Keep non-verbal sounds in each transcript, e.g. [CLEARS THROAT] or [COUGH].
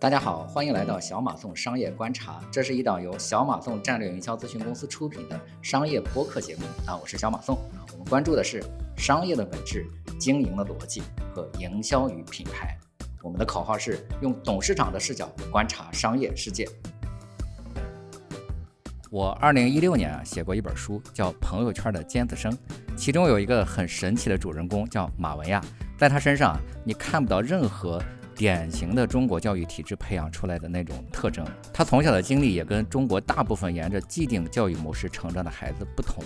大家好，欢迎来到小马送商业观察，这是一档由小马送战略营销咨询公司出品的商业播客节目啊，我是小马送，我们关注的是商业的本质、经营的逻辑和营销与品牌。我们的口号是用董事长的视角观察商业世界。我二零一六年啊写过一本书，叫《朋友圈的尖子生》，其中有一个很神奇的主人公叫马文亚，在他身上你看不到任何。典型的中国教育体制培养出来的那种特征，他从小的经历也跟中国大部分沿着既定教育模式成长的孩子不同。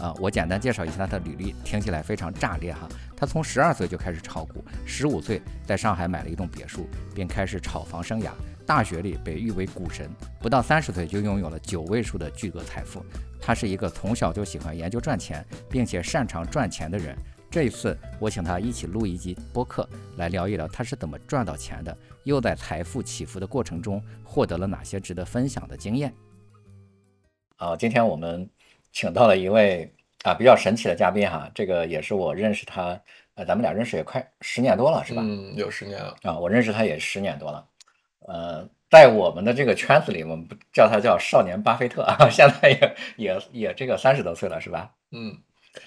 啊，我简单介绍一下他的履历，听起来非常炸裂哈。他从十二岁就开始炒股，十五岁在上海买了一栋别墅，并开始炒房生涯。大学里被誉为股神，不到三十岁就拥有了九位数的巨额财富。他是一个从小就喜欢研究赚钱，并且擅长赚钱的人。这一次，我请他一起录一集播客，来聊一聊他是怎么赚到钱的，又在财富起伏的过程中获得了哪些值得分享的经验。好，今天我们请到了一位啊比较神奇的嘉宾哈，这个也是我认识他，呃，咱们俩认识也快十年多了，是吧？嗯，有十年了啊，我认识他也十年多了。呃，在我们的这个圈子里，我们不叫他叫少年巴菲特啊，[LAUGHS] 现在也也也这个三十多岁了，是吧？嗯。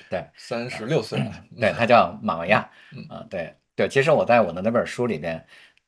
对，三十六岁了。对他叫马维亚。嗯，对对，其实我在我的那本书里边，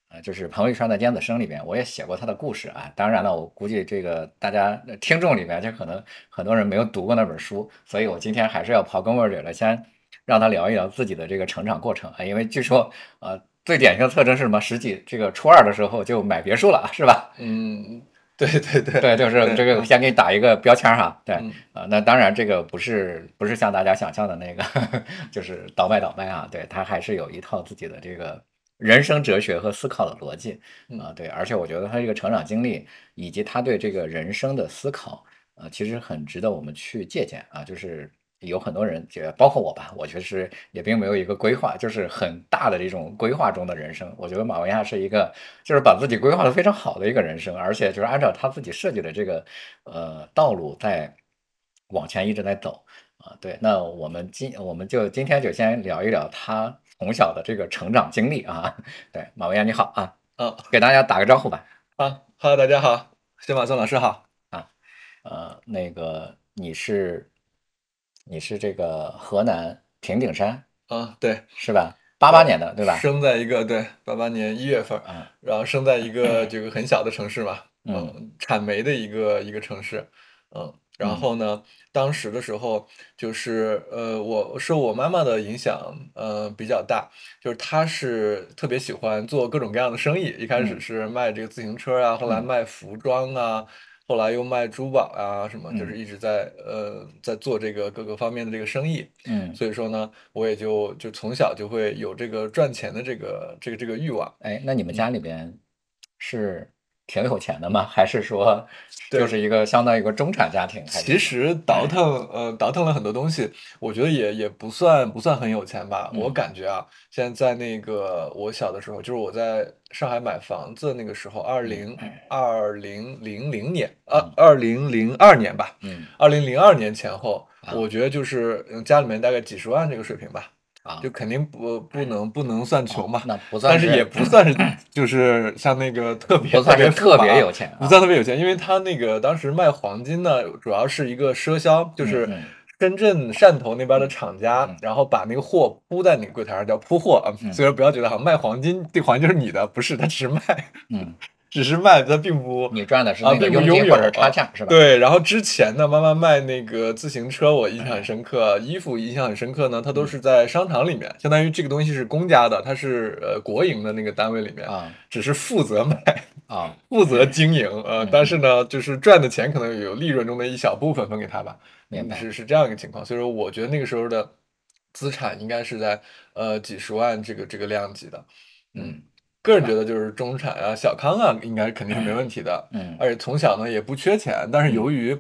呃，就是彭昱川的尖子生里边，我也写过他的故事啊。当然了，我估计这个大家听众里面就可能很多人没有读过那本书，所以我今天还是要刨根问底的，先让他聊一聊自己的这个成长过程啊。因为据说，呃，最典型的特征是什么？十几这个初二的时候就买别墅了，是吧？嗯。[LAUGHS] 对对对对，就是这个，先给你打一个标签哈。对啊，那当然这个不是不是像大家想象的那个，[LAUGHS] 就是倒卖倒卖啊。对他还是有一套自己的这个人生哲学和思考的逻辑啊。对，而且我觉得他这个成长经历以及他对这个人生的思考，呃，其实很值得我们去借鉴啊。就是。有很多人，觉包括我吧，我确实也并没有一个规划，就是很大的这种规划中的人生。我觉得马文亚是一个，就是把自己规划的非常好的一个人生，而且就是按照他自己设计的这个呃道路在往前一直在走啊。对，那我们今我们就今天就先聊一聊他从小的这个成长经历啊。对，马文亚你好啊，嗯，给大家打个招呼吧。啊，Hello，大家好，谢马松老师好啊，呃，那个你是。你是这个河南平顶山啊？对，是吧？八八年的对吧？生在一个对八八年一月份，嗯，然后生在一个这个很小的城市嘛，嗯，产煤的一个一个城市，嗯，然后呢，当时的时候就是呃，我受我妈妈的影响，呃，比较大，就是她是特别喜欢做各种各样的生意，一开始是卖这个自行车啊，后来卖服装啊。后来又卖珠宝啊，什么就是一直在呃在做这个各个方面的这个生意，嗯，所以说呢，我也就就从小就会有这个赚钱的这个这个这个欲望。哎，那你们家里边是？挺有钱的吗？还是说就是一个相当于一个中产家庭？其实倒腾呃倒腾了很多东西，我觉得也也不算不算很有钱吧。我感觉啊，现在在那个我小的时候，就是我在上海买房子那个时候，二零二零零零年啊，二零零二年吧，嗯，二零零二年前后，我觉得就是家里面大概几十万这个水平吧。啊，就肯定不不能不能算穷嘛，那不算，但是也不算是就是像那个特别特别特别有钱，不算特别有钱，因为他那个当时卖黄金呢，主要是一个赊销，就是深圳汕头那边的厂家，然后把那个货铺在那个柜台上叫铺货啊，所以说不要觉得好像卖黄金这黄金是你的，不是，他只是卖，嗯。只是卖，它并不你赚的是那个佣金或者差价，是吧？对。然后之前呢，妈妈卖那个自行车，我印象很深刻。衣服印象很深刻呢，它都是在商场里面，相当于这个东西是公家的，它是呃国营的那个单位里面啊，只是负责卖啊，[LAUGHS] 负责经营呃，但是呢，就是赚的钱可能有利润中的一小部分分给他吧，明白？是是这样一个情况。所以说，我觉得那个时候的资产应该是在呃几十万这个这个量级的，嗯。个人觉得就是中产啊、小康啊，应该肯定是没问题的。嗯，而且从小呢也不缺钱，但是由于，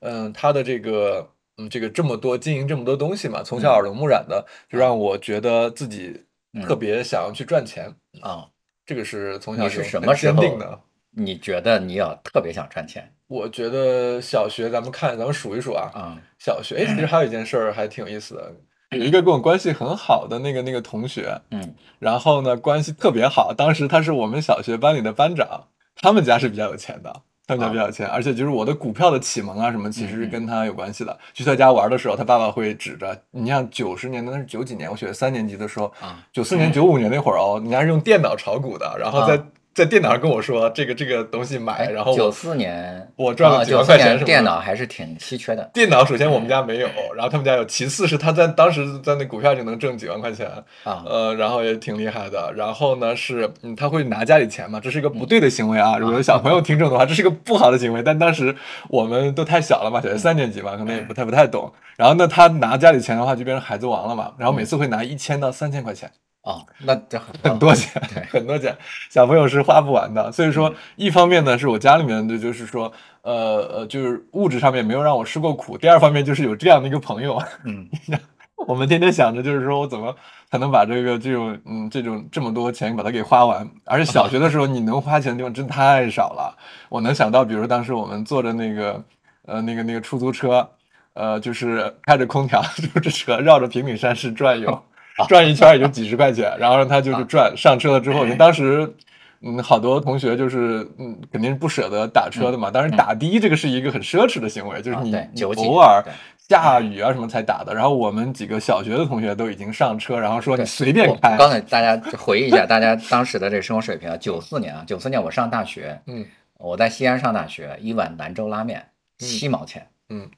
嗯，他的这个，嗯，这个这么多经营这么多东西嘛，从小耳濡目染的，就让我觉得自己特别想要去赚钱啊。这个是从小是什么时候的？你觉得你要特别想赚钱？我觉得小学咱们看，咱们数一数啊。啊，小学，哎，其实还有一件事儿还挺有意思的。有一个跟我关系很好的那个那个同学，嗯，然后呢关系特别好，当时他是我们小学班里的班长，他们家是比较有钱的。他们家比较有钱，而且就是我的股票的启蒙啊什么，其实是跟他有关系的。去他家玩的时候，他爸爸会指着，你像九十年的那是九几年，我学三年级的时候，九四年九五年那会儿哦，人家是用电脑炒股的，然后在。在电脑上跟我说这个这个东西买，然后九四年我赚了几万块钱，是电脑还是挺稀缺的。电脑首先我们家没有，然后他们家有，其次是他在当时在那股票就能挣几万块钱啊，呃，然后也挺厉害的。然后呢是，嗯，他会拿家里钱嘛，这是一个不对的行为啊。如果有小朋友听众的话，这是一个不好的行为。但当时我们都太小了嘛，小学三年级嘛，可能也不太不太懂。然后呢，他拿家里钱的话就变成孩子王了嘛。然后每次会拿一千到三千块钱。哦，那这很多钱，很多钱，小朋友是花不完的。所以说，一方面呢，是我家里面的，就是说，呃呃，就是物质上面没有让我吃过苦；第二方面就是有这样的一个朋友，嗯，[LAUGHS] 我们天天想着，就是说我怎么才能把这个这种嗯这种这么多钱把它给花完。而且小学的时候，你能花钱的地方真太少了。我能想到，比如当时我们坐着那个呃那个那个出租车，呃，就是开着空调，出 [LAUGHS] 租车绕着平顶山市转悠。转一圈也就几十块钱，然后让他就是转上车了之后，当时嗯好多同学就是嗯肯定是不舍得打车的嘛，当然打的这个是一个很奢侈的行为，就是你偶尔下雨啊什么才打的。然后我们几个小学的同学都已经上车，然后说你随便开。刚才大家回忆一下大家当时的这个生活水平啊，九四年啊，九四年我上大学，嗯，我在西安上大学，一碗兰州拉面七毛钱，嗯，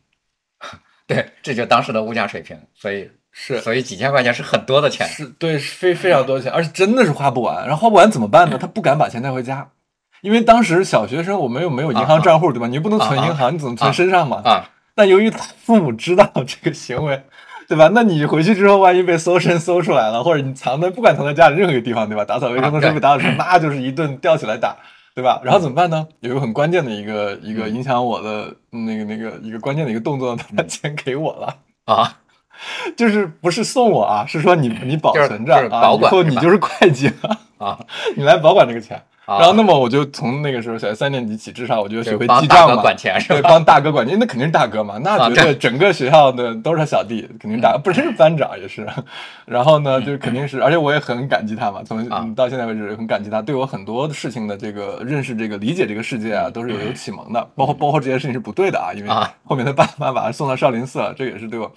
[LAUGHS] 对，这就当时的物价水平，所以。是，所以几千块钱是很多的钱，是对，非非常多的钱，而且真的是花不完。然后花不完怎么办呢？他不敢把钱带回家，因为当时小学生我们又没有银行账户，对吧？你又不能存银行，你怎么存身上嘛？啊。但由于他父母知道这个行为，对吧？那你回去之后，万一被搜身搜出来了，或者你藏在不管藏在家里任何一个地方，对吧？打扫卫生的时候被打扫出来，那就是一顿吊起来打，对吧？然后怎么办呢？有一个很关键的一个一个影响我的那个那个一个关键的一个动作，他把钱给我了啊。[LAUGHS] 就是不是送我啊，是说你你保存着啊，以后你就是会计了啊，[LAUGHS] 你来保管这个钱。然后，那么我就从那个时候小学三年级起，至少我就学会记账嘛，对，帮大哥管钱，那肯定是大哥嘛，那绝对整个学校的都是他小弟，肯定大，不是班长也是。然后呢，就是肯定是，而且我也很感激他嘛，从到现在为止很感激他，对我很多事情的这个认识、这个理解这个世界啊，都是有有启蒙的。包括包括这件事情是不对的啊，因为后面他爸妈把他送到少林寺了，这也是对我。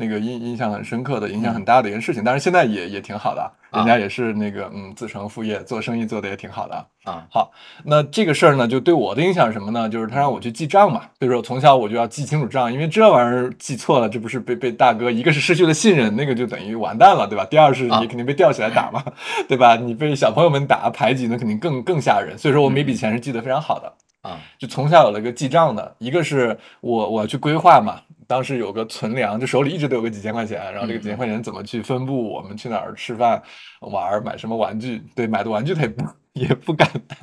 那个印印象很深刻的，影响很大的一件事情，但是现在也也挺好的，人家也是那个嗯自成副业，做生意做的也挺好的啊。好，那这个事儿呢，就对我的影响是什么呢？就是他让我去记账嘛，所以说从小我就要记清楚账，因为这玩意儿记错了，这不是被被大哥一个是失去了信任，那个就等于完蛋了，对吧？第二是你肯定被吊起来打嘛，[LAUGHS] 对吧？你被小朋友们打排挤，那肯定更更吓人。所以说我每笔钱是记得非常好的啊，就从小有了一个记账的，一个是我我要去规划嘛。当时有个存粮，就手里一直都有个几千块钱，然后这个几千块钱怎么去分布？我们去哪儿吃饭、玩、买什么玩具？对，买的玩具他也不也不敢带，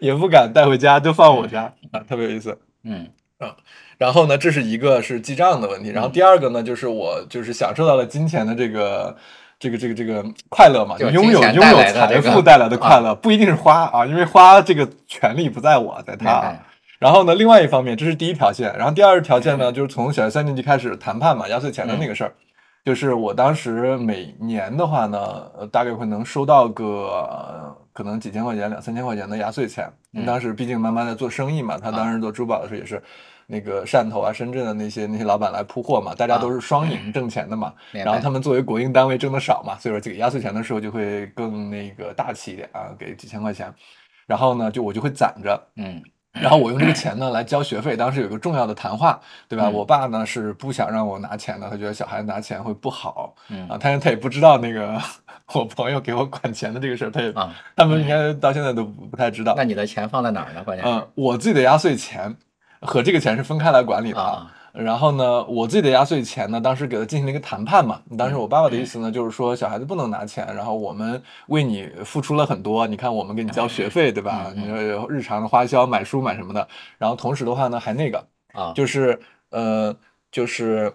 也不敢带回家，就放我家啊，特别有意思。嗯啊，然后呢，这是一个是记账的问题，然后第二个呢，就是我就是享受到了金钱的这个这个这个这个快乐嘛，就拥有拥有财富带来的快乐，不一定是花啊，因为花这个权利不在我，在他。然后呢，另外一方面，这是第一条线。然后第二条线呢，就是从小学三年级开始谈判嘛，压岁钱的那个事儿。就是我当时每年的话呢，大概会能收到个可能几千块钱、两三千块钱的压岁钱。当时毕竟慢慢在做生意嘛，他当时做珠宝的时候也是那个汕头啊、深圳的那些那些老板来铺货嘛，大家都是双赢挣钱的嘛。然后他们作为国营单位挣的少嘛，所以说这个压岁钱的时候就会更那个大气一点啊，给几千块钱。然后呢，就我就会攒着，嗯。然后我用这个钱呢来交学费，当时有个重要的谈话，对吧？我爸呢是不想让我拿钱的，他觉得小孩拿钱会不好，啊，他他也不知道那个我朋友给我管钱的这个事儿，他也他们应该到现在都不太知道。那你的钱放在哪儿呢？关键嗯，我自己的压岁钱和这个钱是分开来管理的啊。然后呢，我自己的压岁钱呢，当时给他进行了一个谈判嘛。当时我爸爸的意思呢，就是说小孩子不能拿钱，然后我们为你付出了很多，你看我们给你交学费，对吧？你说日常的花销，买书买什么的。然后同时的话呢，还那个啊，就是呃，就是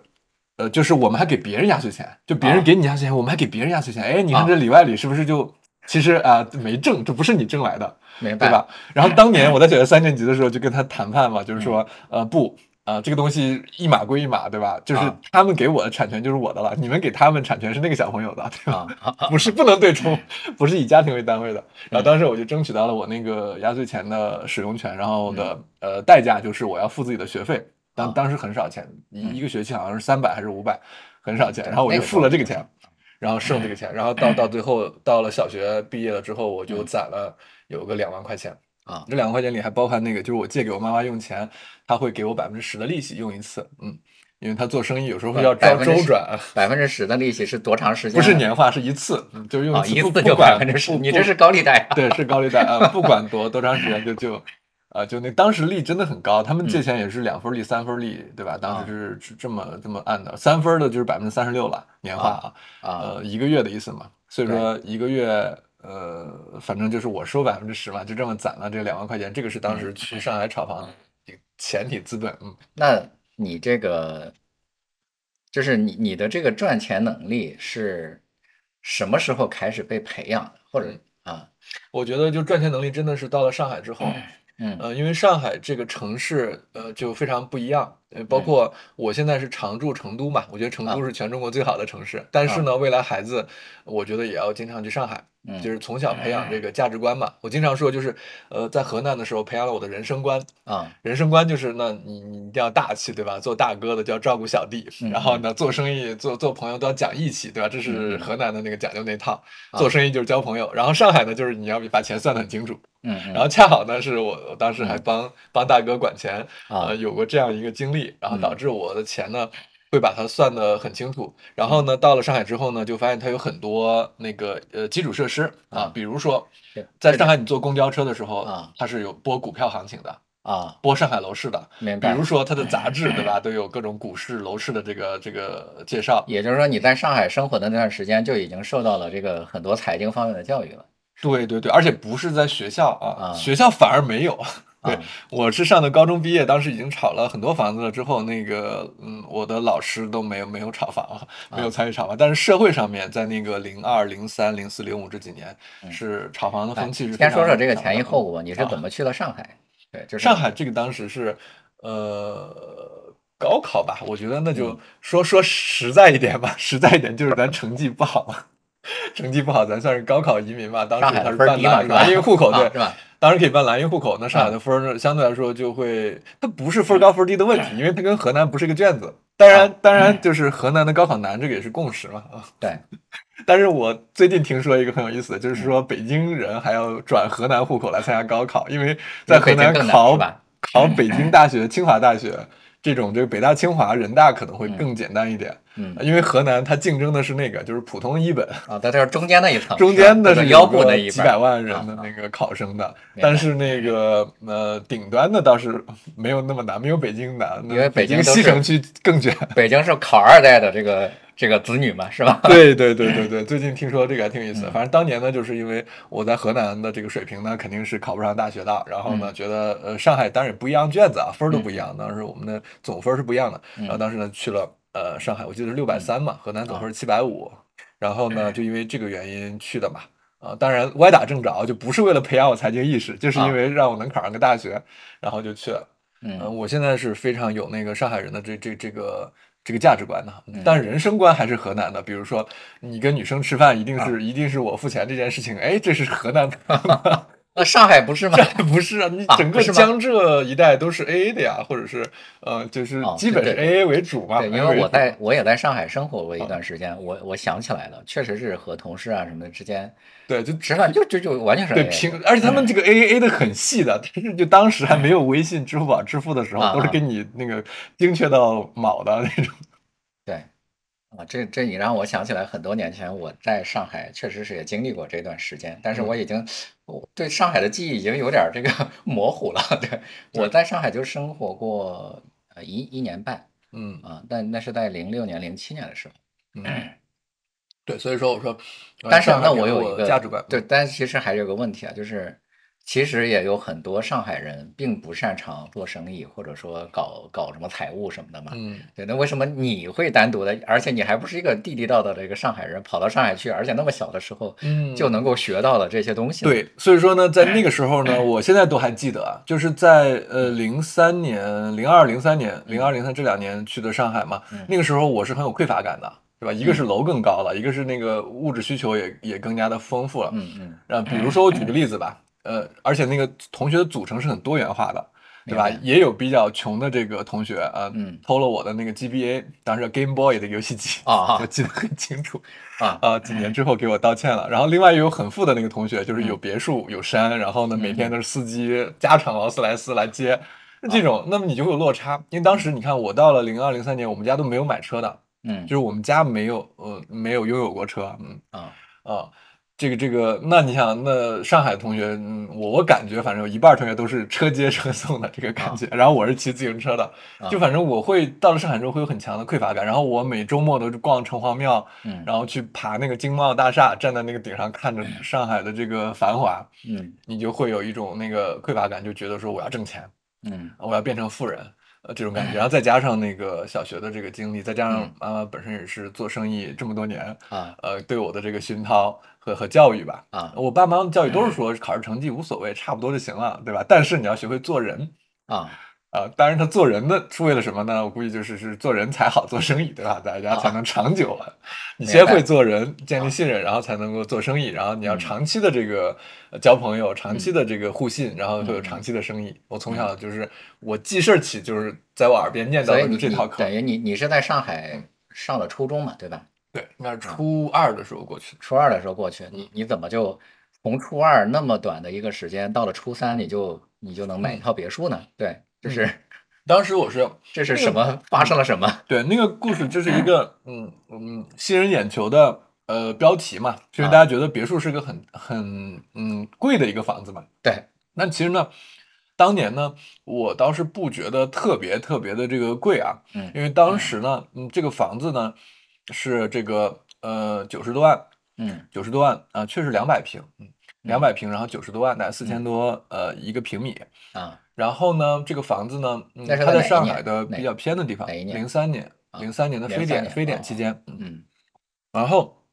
呃，就是我们还给别人压岁钱，就别人给你压岁钱，我们还给别人压岁钱。哎，你看这里外里是不是就其实啊没挣，这不是你挣来的，对吧？然后当年我在小学三年级的时候就跟他谈判嘛，就是说呃不。啊，这个东西一码归一码，对吧？就是他们给我的产权就是我的了，你们给他们产权是那个小朋友的，对吧？[LAUGHS] 不是不能对冲，[LAUGHS] 不是以家庭为单位的。然后当时我就争取到了我那个压岁钱的使用权，然后的呃代价就是我要付自己的学费，当当时很少钱，一一个学期好像是三百还是五百，很少钱。然后我就付了这个钱，然后剩这个钱，然后到到最后到了小学毕业了之后，我就攒了有个两万块钱。啊，这两万块钱里还包含那个，就是我借给我妈妈用钱，她会给我百分之十的利息用一次，嗯，因为他做生意有时候会要招周转，百分之十的利息是多长时间？不是年化，是一次，就是用一次就百分之十，你这是高利贷？对，是高利贷啊，不管多多长时间就就，啊，就那当时利真的很高，他们借钱也是两分利、三分利，对吧？当时是是这么这么按的，三分的就是百分之三十六了，年化啊，呃，一个月的意思嘛，所以说一个月。呃，反正就是我收百分之十嘛，就这么攒了这两万块钱。这个是当时去上海炒房前提资本。嗯，那你这个就是你你的这个赚钱能力是什么时候开始被培养的？或者啊，我觉得就赚钱能力真的是到了上海之后。嗯，呃，因为上海这个城市，呃，就非常不一样。呃，包括我现在是常住成都嘛，我觉得成都是全中国最好的城市。但是呢，未来孩子，我觉得也要经常去上海。就是从小培养这个价值观嘛，我经常说就是，呃，在河南的时候培养了我的人生观啊，人生观就是那你你一定要大气对吧？做大哥的就要照顾小弟，然后呢做生意做做朋友都要讲义气对吧？这是河南的那个讲究那套，做生意就是交朋友。然后上海呢就是你要把钱算得很清楚，嗯，然后恰好呢是我我当时还帮帮大哥管钱啊，有过这样一个经历，然后导致我的钱呢。会把它算得很清楚，然后呢，到了上海之后呢，就发现它有很多那个呃基础设施啊，比如说，在上海你坐公交车的时候啊，它是有播股票行情的啊，播上海楼市的，明白？比如说它的杂志 [LAUGHS] 对吧，都有各种股市楼市的这个这个介绍。也就是说，你在上海生活的那段时间就已经受到了这个很多财经方面的教育了。对对对，而且不是在学校啊，学校反而没有。对，我是上的高中毕业，当时已经炒了很多房子了。之后那个，嗯，我的老师都没有没有炒房，没有参与炒房。但是社会上面，在那个零二、零三、零四、零五这几年，是炒房的风气是。先说说这个前因后果，你是怎么去了上海？对，就是上海这个当时是，呃，高考吧。我觉得那就说说实在一点吧，实在一点就是咱成绩不好嘛，[LAUGHS] 成绩不好，咱算是高考移民吧。当时他是办蓝印户口，对，是吧？当然可以办蓝印户口，那上海的分儿相对来说就会，它不是分高分低的问题，因为它跟河南不是一个卷子。当然，当然就是河南的高考难，这个也是共识嘛。啊，对。[LAUGHS] 但是我最近听说一个很有意思的，就是说北京人还要转河南户口来参加高考，因为在河南考考北京大学、清华大学。这种这个北大、清华、人大可能会更简单一点，嗯，因为河南它竞争的是那个就是普通一本啊，在这中间那一层，[LAUGHS] 中间的是腰部那一几百万人的那个考生的，但是那个呃顶端的倒是没有那么难，没有北京难，因为北京西城区更卷，北京是考二代的这个。这个子女嘛，是吧？对对对对对，最近听说这个还挺有意思。反正当年呢，就是因为我在河南的这个水平呢，肯定是考不上大学的。然后呢，觉得呃上海当然也不一样卷子啊，分儿都不一样。当时我们的总分是不一样的。然后当时呢去了呃上海，我记得是六百三嘛，河南总分是七百五。然后呢，就因为这个原因去的嘛。啊，当然歪打正着，就不是为了培养我财经意识，就是因为让我能考上个大学，然后就去了。嗯，我现在是非常有那个上海人的这这这个。这个价值观呢，但是人生观还是河南的。比如说，你跟女生吃饭，一定是一定是我付钱这件事情，哎，这是河南的。[LAUGHS] 那上海不是吗？上海不是啊，你整个江浙一带都是 A A 的呀，或者是呃，就是基本是 A A 为主嘛。对，因为我在我也在上海生活过一段时间，我我想起来了，确实是和同事啊什么的之间，对，就吃饭就就就完全是对平，而且他们这个 A A A 的很细的，但是就当时还没有微信、支付宝支付的时候，都是给你那个精确到卯的那种。[LAUGHS] 对，啊，这这你让我想起来很多年前我在上海确实是也经历过这段时间，但是我已经我对上海的记忆已经有点这个 [LAUGHS] 模糊了。对，我在上海就生活过呃一一年半，嗯。啊，但那是在零六年零七年的时候，嗯，对，所以说我说，但是那我有一个价值观，对，但其实还有个问题啊，就是其实也有很多上海人并不擅长做生意，或者说搞搞什么财务什么的嘛。嗯，对。那为什么你会单独的，而且你还不是一个地地道道的一个上海人，跑到上海去，而且那么小的时候，嗯，就能够学到了这些东西？对，所以说呢，在那个时候呢，[LAUGHS] 我现在都还记得啊，就是在呃零三年、零二、零三年、零二零三这两年去的上海嘛，那个时候我是很有匮乏感的。对吧？一个是楼更高了，一个是那个物质需求也也更加的丰富了。嗯嗯。啊，比如说我举个例子吧，呃，而且那个同学的组成是很多元化的，对吧？也有比较穷的这个同学啊，偷了我的那个 GBA，当时 Game Boy 的游戏机啊，[LAUGHS] 我记得很清楚啊啊，几年之后给我道歉了。然后另外也有很富的那个同学，就是有别墅有山，然后呢每天都是司机加长劳斯莱斯来接，这种，那么你就会有落差。因为当时你看我到了零二零三年，我们家都没有买车的。嗯，就是我们家没有，呃，没有拥有过车，嗯啊啊，这个这个，那你想，那上海同学，嗯，我我感觉反正有一半同学都是车接车送的这个感觉，然后我是骑自行车的，就反正我会到了上海之后会有很强的匮乏感，然后我每周末都是逛城隍庙，嗯，然后去爬那个经贸大厦，站在那个顶上看着上海的这个繁华，嗯，你就会有一种那个匮乏感，就觉得说我要挣钱，嗯，我要变成富人。呃，这种感觉，然后再加上那个小学的这个经历，再加上妈妈本身也是做生意这么多年啊，呃，对我的这个熏陶和和教育吧，啊，我爸妈的教育都是说考试成绩无所谓，差不多就行了，对吧？但是你要学会做人啊。啊，当然他做人的是为了什么呢？我估计就是是做人才好做生意，对吧？大家才能长久啊。你先会做人，建立信任，然后才能够做生意。然后你要长期的这个交朋友，长期的这个互信，然后会有长期的生意。我从小就是我记事儿起，就是在我耳边念叨的这套课。等于你你是在上海上了初中嘛，对吧？对，应该是初二的时候过去。初二的时候过去，你你怎么就从初二那么短的一个时间，到了初三你就你就能买一套别墅呢？对。就是当时我是这是什么发生了什么？对，那个故事就是一个 [CLEARS THROAT] 嗯嗯吸人眼球的呃标题嘛，就是大家觉得别墅是个很很嗯贵的一个房子嘛。对，那其实呢，当年呢，我倒是不觉得特别特别的这个贵啊，嗯，因为当时呢，嗯，这个房子呢是这个呃九十多万，嗯，九十多万啊，确实两百平，嗯，两百平，然后九十多万，大概四千多呃一个平米啊。然后呢，这个房子呢，嗯它在上海的比较偏的地方，零三年，零三年的非典非典期间，嗯，然后，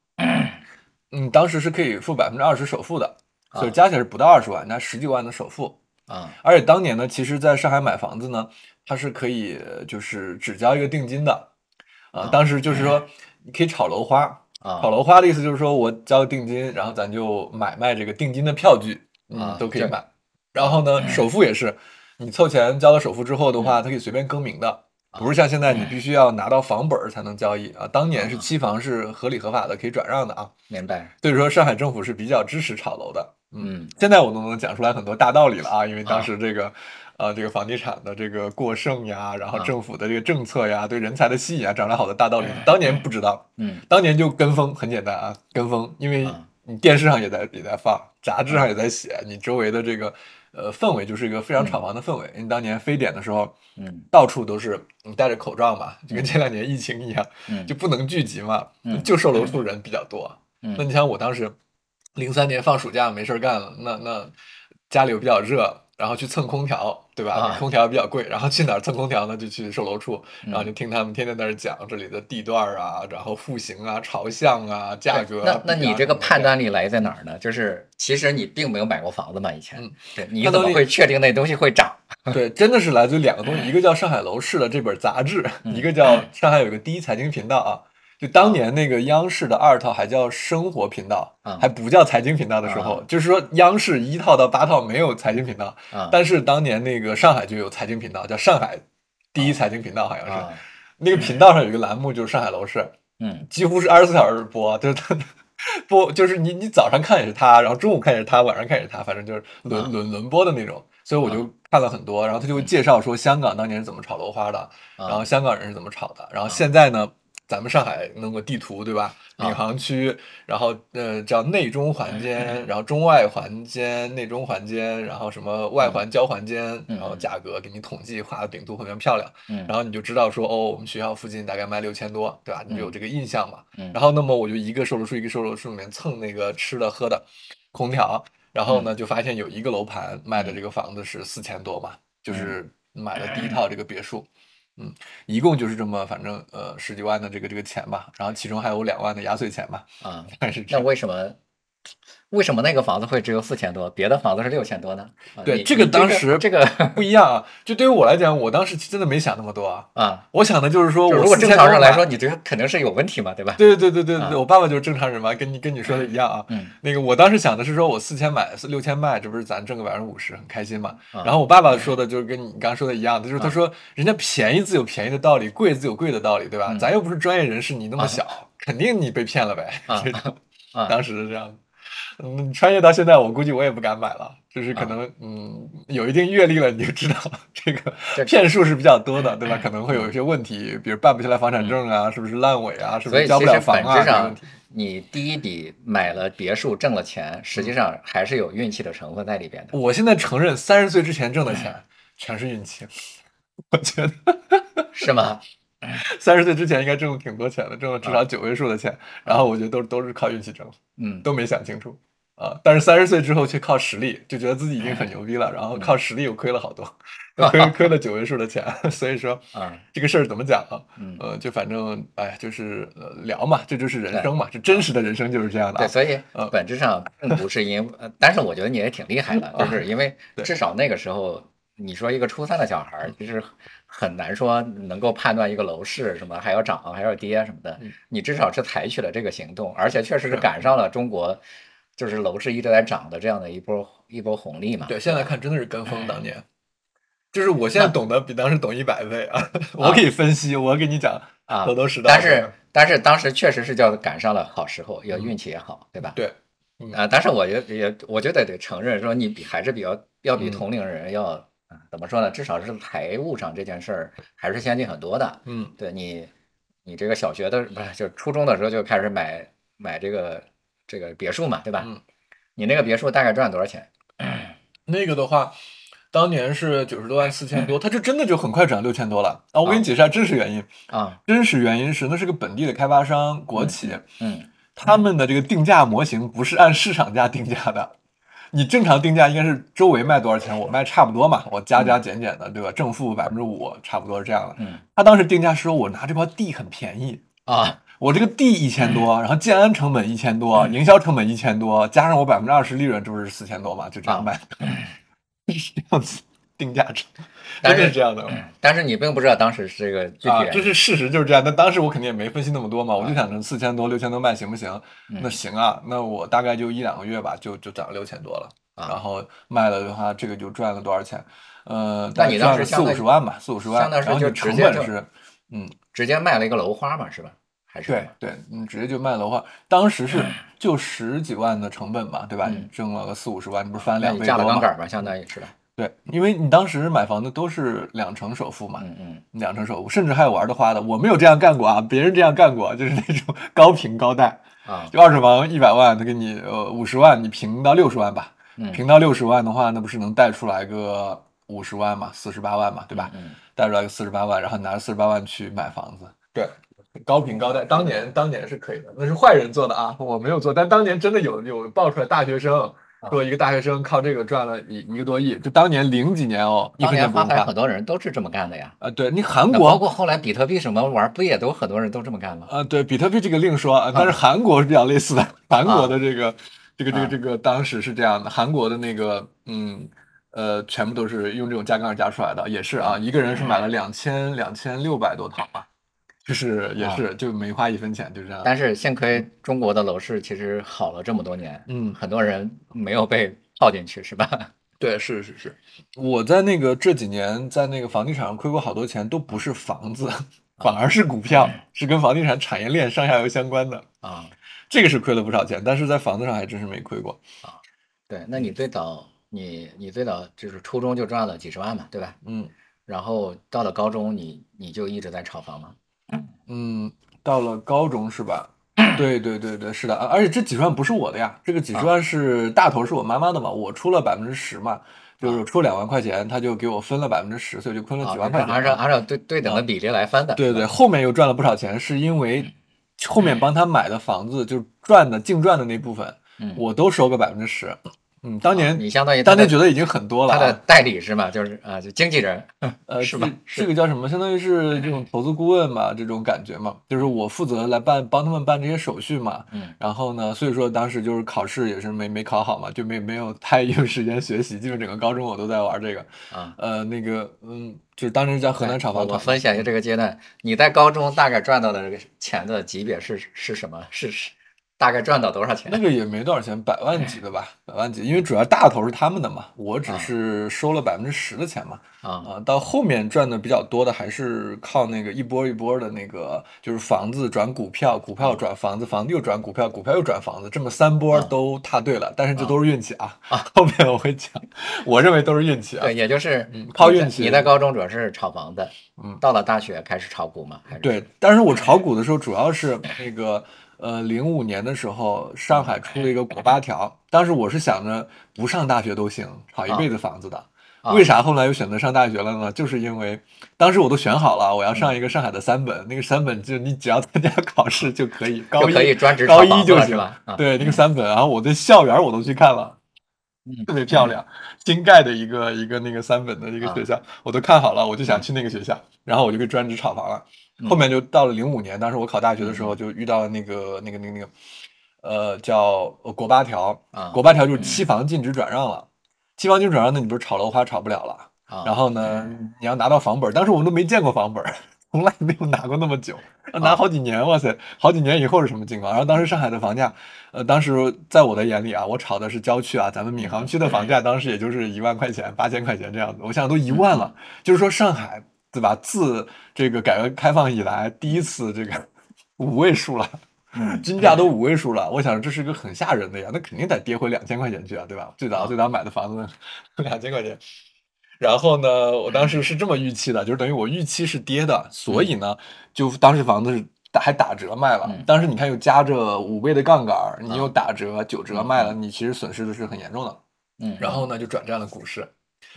嗯，当时是可以付百分之二十首付的，所以加起来是不到二十万，那十几万的首付啊。而且当年呢，其实在上海买房子呢，它是可以就是只交一个定金的，啊，当时就是说你可以炒楼花，炒楼花的意思就是说我交个定金，然后咱就买卖这个定金的票据，嗯，都可以买。然后呢，首付也是。你凑钱交了首付之后的话，它可以随便更名的，不是像现在你必须要拿到房本才能交易啊。当年是期房是合理合法的，可以转让的啊。明白。所以说上海政府是比较支持炒楼的。嗯，现在我都能讲出来很多大道理了啊，因为当时这个，呃，这个房地产的这个过剩呀，然后政府的这个政策呀，对人才的吸引啊，讲了好的大道理。当年不知道，嗯，当年就跟风，很简单啊，跟风，因为你电视上也在也在放，杂志上也在写，你周围的这个。呃，氛围就是一个非常厂房的氛围。因为当年非典的时候，嗯，到处都是你戴着口罩嘛，就跟前两年疫情一样，就不能聚集嘛，就售楼处人比较多。那你像我当时零三年放暑假没事干了，那那家里又比较热。然后去蹭空调，对吧？空调比较贵，然后去哪儿蹭空调呢？就去售楼处，然后就听他们天天在那讲这里的地段啊，然后户型啊、朝向啊、价格。那那你这个判断力来在哪儿呢？就是其实你并没有买过房子嘛，以前，对，你怎么会确定那东西会涨？[LAUGHS] 对，真的是来自于两个东西，[LAUGHS] 一个叫《上海楼市》的这本杂志，一个叫上海有个第一财经频道啊。就当年那个央视的二套还叫生活频道，还不叫财经频道的时候，就是说央视一套到八套没有财经频道，但是当年那个上海就有财经频道，叫上海第一财经频道，好像是那个频道上有一个栏目就是上海楼市，嗯，几乎是二十四小时播，就是他播，就是你你早上看也是他，然后中午看也是他，晚上看也是他，反正就是轮轮轮播的那种，所以我就看了很多，然后他就会介绍说香港当年是怎么炒楼花的，然后香港人是怎么炒的，然后现在呢。咱们上海弄个地图，对吧？闵行区，然后呃叫内中环间，然后中外环间，内中环间，然后什么外环交环间，然后价格给你统计画的饼图很漂亮，然后你就知道说哦，我们学校附近大概卖六千多，对吧？你就有这个印象嘛。然后那么我就一个售楼处一个售楼处里面蹭那个吃的喝的，空调。然后呢，就发现有一个楼盘卖的这个房子是四千多嘛，就是买了第一套这个别墅，嗯，一共就是这么反正呃十几万的这个这个钱吧，然后其中还有两万的压岁钱吧，啊，但是那为什么？为什么那个房子会只有四千多，别的房子是六千多呢？对，这个当时这个 [LAUGHS] [LAUGHS] 不一样啊。就对于我来讲，我当时真的没想那么多啊。啊，我想的就是说，如果正常人来说，你这个肯定是有问题嘛，对吧？对对对对对对，我爸爸就是正常人嘛，跟你跟你说的一样啊。嗯。那个我当时想的是说，我四千买，六千卖，这不是咱挣个百分之五十，很开心嘛。然后我爸爸说的就是跟你刚刚说的一样，就是他说人家便宜自有便宜的道理，贵自有贵的道理，对吧？咱又不是专业人士，你那么小，肯定你被骗了呗。啊，当时是这样。嗯，穿越到现在，我估计我也不敢买了。就是可能，嗯，有一定阅历了，你就知道这个骗术是比较多的，对吧？可能会有一些问题，比如办不下来房产证啊，是不是烂尾啊，是不是交不了房啊？上，你第一笔买了别墅挣了钱，实际上还是有运气的成分在里边的。我现在承认，三十岁之前挣的钱全是运气，我觉得是吗？[LAUGHS] 三十岁之前应该挣了挺多钱的，挣了至少九位数的钱，然后我觉得都都是靠运气挣，嗯，都没想清楚。啊！但是三十岁之后却靠实力，就觉得自己已经很牛逼了，然后靠实力又亏了好多，亏 [LAUGHS] 亏了九位数的钱。[LAUGHS] 所以说，啊，这个事儿怎么讲啊？呃，就反正哎，就是呃聊嘛，这就是人生嘛，这真实的人生就是这样的。对，所以本质上并不是因，但是我觉得你也挺厉害的，就是因为至少那个时候，你说一个初三的小孩儿，其实很难说能够判断一个楼市什么还要涨还要跌什么的。你至少是采取了这个行动，而且确实是赶上了中国。就是楼市一直在涨的这样的一波一波红利嘛？对，现在看真的是跟风。当年，就是我现在懂得比当时懂一百倍啊！[LAUGHS] 我可以分析，我给你讲啊，头头是道。但是但是当时确实是叫赶上了好时候，要运气也好，对吧？对，啊，但是我也也我觉得得承认说，你比还是比较要比同龄人要怎么说呢？至少是财务上这件事儿还是先进很多的。嗯，对你你这个小学的不是就初中的时候就开始买买这个。这个别墅嘛，对吧？嗯，你那个别墅大概赚多少钱？[COUGHS] 那个的话，当年是九十多万，四千多，[COUGHS] 它就真的就很快涨六千多了啊！我给你解释下真实原因啊，真实原因是那是个本地的开发商国企，嗯，他们的这个定价模型不是按市场价定价的，你正常定价应该是周围卖多少钱，我卖差不多嘛，我加加减减的，对吧？正负百分之五，差不多是这样的。嗯，他当时定价说我拿这块地很便宜啊。[LAUGHS] 我这个地一千多，然后建安成本一千多，营销成本一千多，加上我百分之二十利润，这不是四千多嘛？就这样卖，[LAUGHS] 是这样子定价成，真的是这样的。但是你并不知道当时是这个具体，这是事实就是这样。但当时我肯定也没分析那么多嘛，我就想着四千多、六千多卖行不行？那行啊，那我大概就一两个月吧，就就涨六千多了。然后卖了的话，这个就赚了多少钱？呃，那你当时四五十万吧，四五十万。然后就成本是，嗯，直接卖了一个楼花嘛，是吧？还是对对，你直接就卖楼花，当时是就十几万的成本嘛，对吧？你挣了个四五十万，你不是翻两倍多吗？了杠杆吧，相当于是吧？对，因为你当时买房子都是两成首付嘛，嗯嗯，两成首付，甚至还有玩的花的。我没有这样干过啊，别人这样干过，就是那种 [LAUGHS] 高平高贷啊，就二手房一百万，他给你呃五十万，你平到六十万吧，平到六十万的话，那不是能贷出来个五十万嘛，四十八万嘛，对吧？贷出来个四十八万，然后拿着四十八万去买房子，对。高频高贷，当年当年是可以的，那是坏人做的啊，我没有做。但当年真的有有爆出来大学生说一个大学生靠这个赚了一一个多亿，就当年零几年哦，当年发财很多人都是这么干的呀。啊，对你韩国，包括后来比特币什么玩不也都很多人都这么干吗？啊，对，比特币这个另说，但是韩国是比较类似的，韩国的这个这个这个这个当时是这样的，韩国的那个嗯呃，全部都是用这种加杠杆加出来的，也是啊，一个人是买了两千两千六百多套吧。就是也是就没花一分钱，就这样。但是幸亏中国的楼市其实好了这么多年，嗯，很多人没有被套进去，是吧？[LAUGHS] 对，是是是。我在那个这几年在那个房地产上亏过好多钱，都不是房子，反而是股票，是跟房地产产业链上下游相关的啊。[LAUGHS] 这个是亏了不少钱，但是在房子上还真是没亏过啊。对，那你最早你你最早就是初中就赚了几十万嘛，对吧？嗯。然后到了高中，你你就一直在炒房吗？嗯，到了高中是吧？[CLEARS THROAT] 对对对对，是的，而且这几十万不是我的呀，这个几十万是大头是我妈妈的嘛，我出了百分之十嘛，就是出两万块钱，他就给我分了百分之十，所以就亏了几万块钱。按照按照对对等的比例来分的。对对，后面又赚了不少钱，是因为后面帮他买的房子就赚的净赚的那部分，我都收个百分之十。嗯，当年你相当于当年觉得已经很多了。他的代理是吗？就是啊，就经纪人，呃，[LAUGHS] 是吧？这个叫什么？相当于是这种投资顾问嘛，这种感觉嘛，就是我负责来办帮他们办这些手续嘛。嗯。然后呢，所以说当时就是考试也是没没考好嘛，就没没有太有时间学习，基本整个高中我都在玩这个。啊。呃，那个，嗯，就是当时在河南厂房团。我分享一下这个阶段，你在高中大概赚到的这个钱的级别是是什么？是是。大概赚到多少钱？那个也没多少钱，百万级的吧，百万级。因为主要大头是他们的嘛，我只是收了百分之十的钱嘛。啊啊，到后面赚的比较多的还是靠那个一波一波的那个，就是房子转股票，股票转房子，房子又转股票，股票又转房子，这么三波都踏对了。但是这都是运气啊。啊，后面我会讲，我认为都是运气啊。对，也就是靠运气。你在高中主要是炒房子，嗯，到了大学开始炒股嘛？还是？对，但是我炒股的时候主要是那个。呃，零五年的时候，上海出了一个国八条，当时我是想着不上大学都行，炒一辈子房子的。为啥后来又选择上大学了呢？就是因为当时我都选好了，我要上一个上海的三本，那个三本就你只要参加考试就可以，高一可以专职高一就行吧？对，那个三本，然后我的校园我都去看了，特别漂亮，新盖的一个一个那个三本的一个学校，我都看好了，我就想去那个学校，然后我就给专职炒房了。后面就到了零五年，当时我考大学的时候就遇到了那个那个那个那个，呃，叫国八条，国八条就是期房禁止转让了，期房禁止转让，那你不是炒楼花炒不了了？然后呢，你要拿到房本，当时我们都没见过房本，从来没有拿过那么久，拿好几年，哇塞，好几年以后是什么情况？然后当时上海的房价，呃，当时在我的眼里啊，我炒的是郊区啊，咱们闵行区的房价当时也就是一万块钱、八千块钱这样子，我想都一万了，就是说上海。对吧？自这个改革开放以来，第一次这个 [LAUGHS] 五位数了，[LAUGHS] 均价都五位数了。我想这是一个很吓人的呀，那肯定得跌回两千块钱去啊，对吧？最早最早买的房子两千块钱，然后呢，我当时是这么预期的，就是等于我预期是跌的，所以呢，就当时房子是还打折卖了。当时你看又加着五倍的杠杆，你又打折九折卖了，你其实损失的是很严重的。嗯，然后呢，就转战了股市。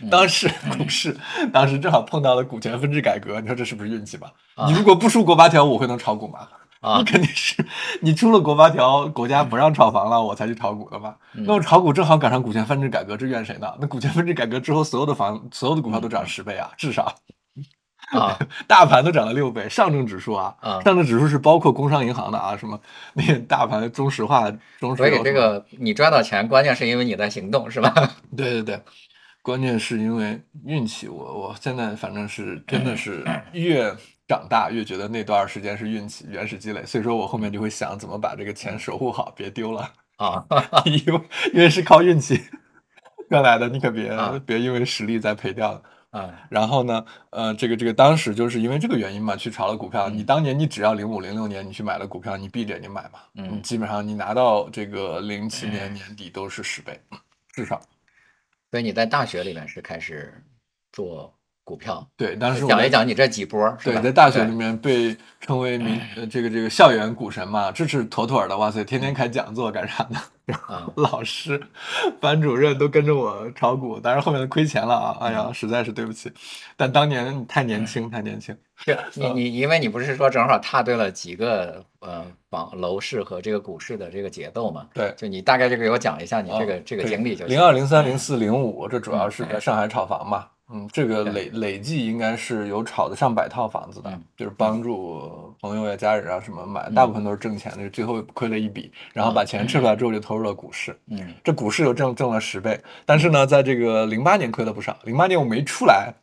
当时股市，当时正好碰到了股权分置改革，你说这是不是运气吧？你如果不出国八条，我会能炒股吗？啊 [LAUGHS] 肯定是你出了国八条，国家不让炒房了，我才去炒股的嘛。那我炒股正好赶上股权分置改革，这怨谁呢？那股权分置改革之后，所有的房、所有的股票都涨十倍啊，至少啊，[LAUGHS] 大盘都涨了六倍。上证指数啊，上证指数是包括工商银行的啊，什么那大盘中石化、中石所以这个你赚到钱，关键是因为你在行动，是吧？对对对。关键是因为运气，我我现在反正是真的是越长大越觉得那段时间是运气原始积累，所以说我后面就会想怎么把这个钱守护好，别丢了 [LAUGHS] 啊，因为因为是靠运气 [LAUGHS] 赚来的，你可别别因为实力再赔掉了啊。然后呢，呃，这个这个当时就是因为这个原因嘛，去炒了股票。你当年你只要零五零六年你去买了股票，你闭着眼睛买嘛，嗯，基本上你拿到这个零七年年底都是十倍，至少。所以你在大学里面是开始做股票，对，当时讲一讲你这几波，对，在大学里面被称为名这个这个校园股神嘛，这是妥妥的，哇塞，天天开讲座干啥呢？老师、班主任都跟着我炒股，当然后面亏钱了啊！哎呀，实在是对不起，但当年你太年轻，太年轻。是你你，因为你不是说正好踏对了几个呃房楼市和这个股市的这个节奏嘛？对，就你大概就给我讲一下你这个这个经历就行。零二零三零四零五，这主要是在上海炒房嘛。嗯，这个累累计应该是有炒的上百套房子的，就是帮助朋友呀、家人啊什么买，大部分都是挣钱的，最后亏了一笔，然后把钱撤出来之后就投入了股市。嗯，这股市又挣挣了十倍，但是呢，在这个零八年亏了不少，零八年我没出来。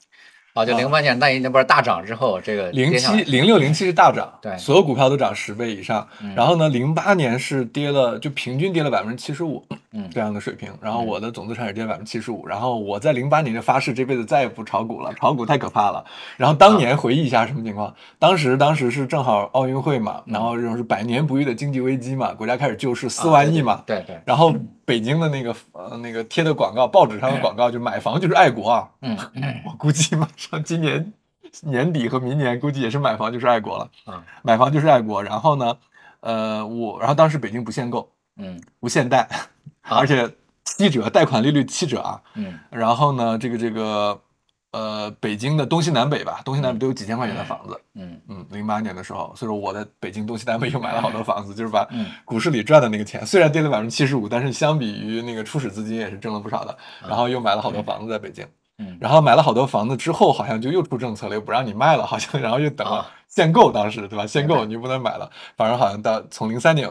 啊，就零八年那一那波大涨之后，这个零七零六零七是大涨，对，所有股票都涨十倍以上。然后呢，零八年是跌了，就平均跌了百分之七十五，嗯，这样的水平。然后我的总资产也跌百分之七十五。然后我在零八年就发誓这辈子再也不炒股了，炒股太可怕了。然后当年回忆一下什么情况？当时当时是正好奥运会嘛，然后这种是百年不遇的经济危机嘛，国家开始救市四万亿嘛，对对。然后北京的那个呃那个贴的广告，报纸上的广告就买房就是爱国啊，[LAUGHS] 嗯，我估计马上今年。年底和明年估计也是买房就是爱国了。嗯，买房就是爱国。然后呢，呃，我然后当时北京不限购，嗯，无限贷，[LAUGHS] 而且七折贷款利率七折啊，嗯，然后呢，这个这个呃，北京的东西南北吧，东西南北都有几千块钱的房子。嗯嗯，零八年的时候，所以说我在北京东西南北又买了好多房子，就是把股市里赚的那个钱，虽然跌了百分之七十五，但是相比于那个初始资金也是挣了不少的。然后又买了好多房子在北京。嗯，然后买了好多房子之后，好像就又出政策了，又不让你卖了，好像，然后又等了限购，当时对吧？限购你就不能买了。反正好像到从零三年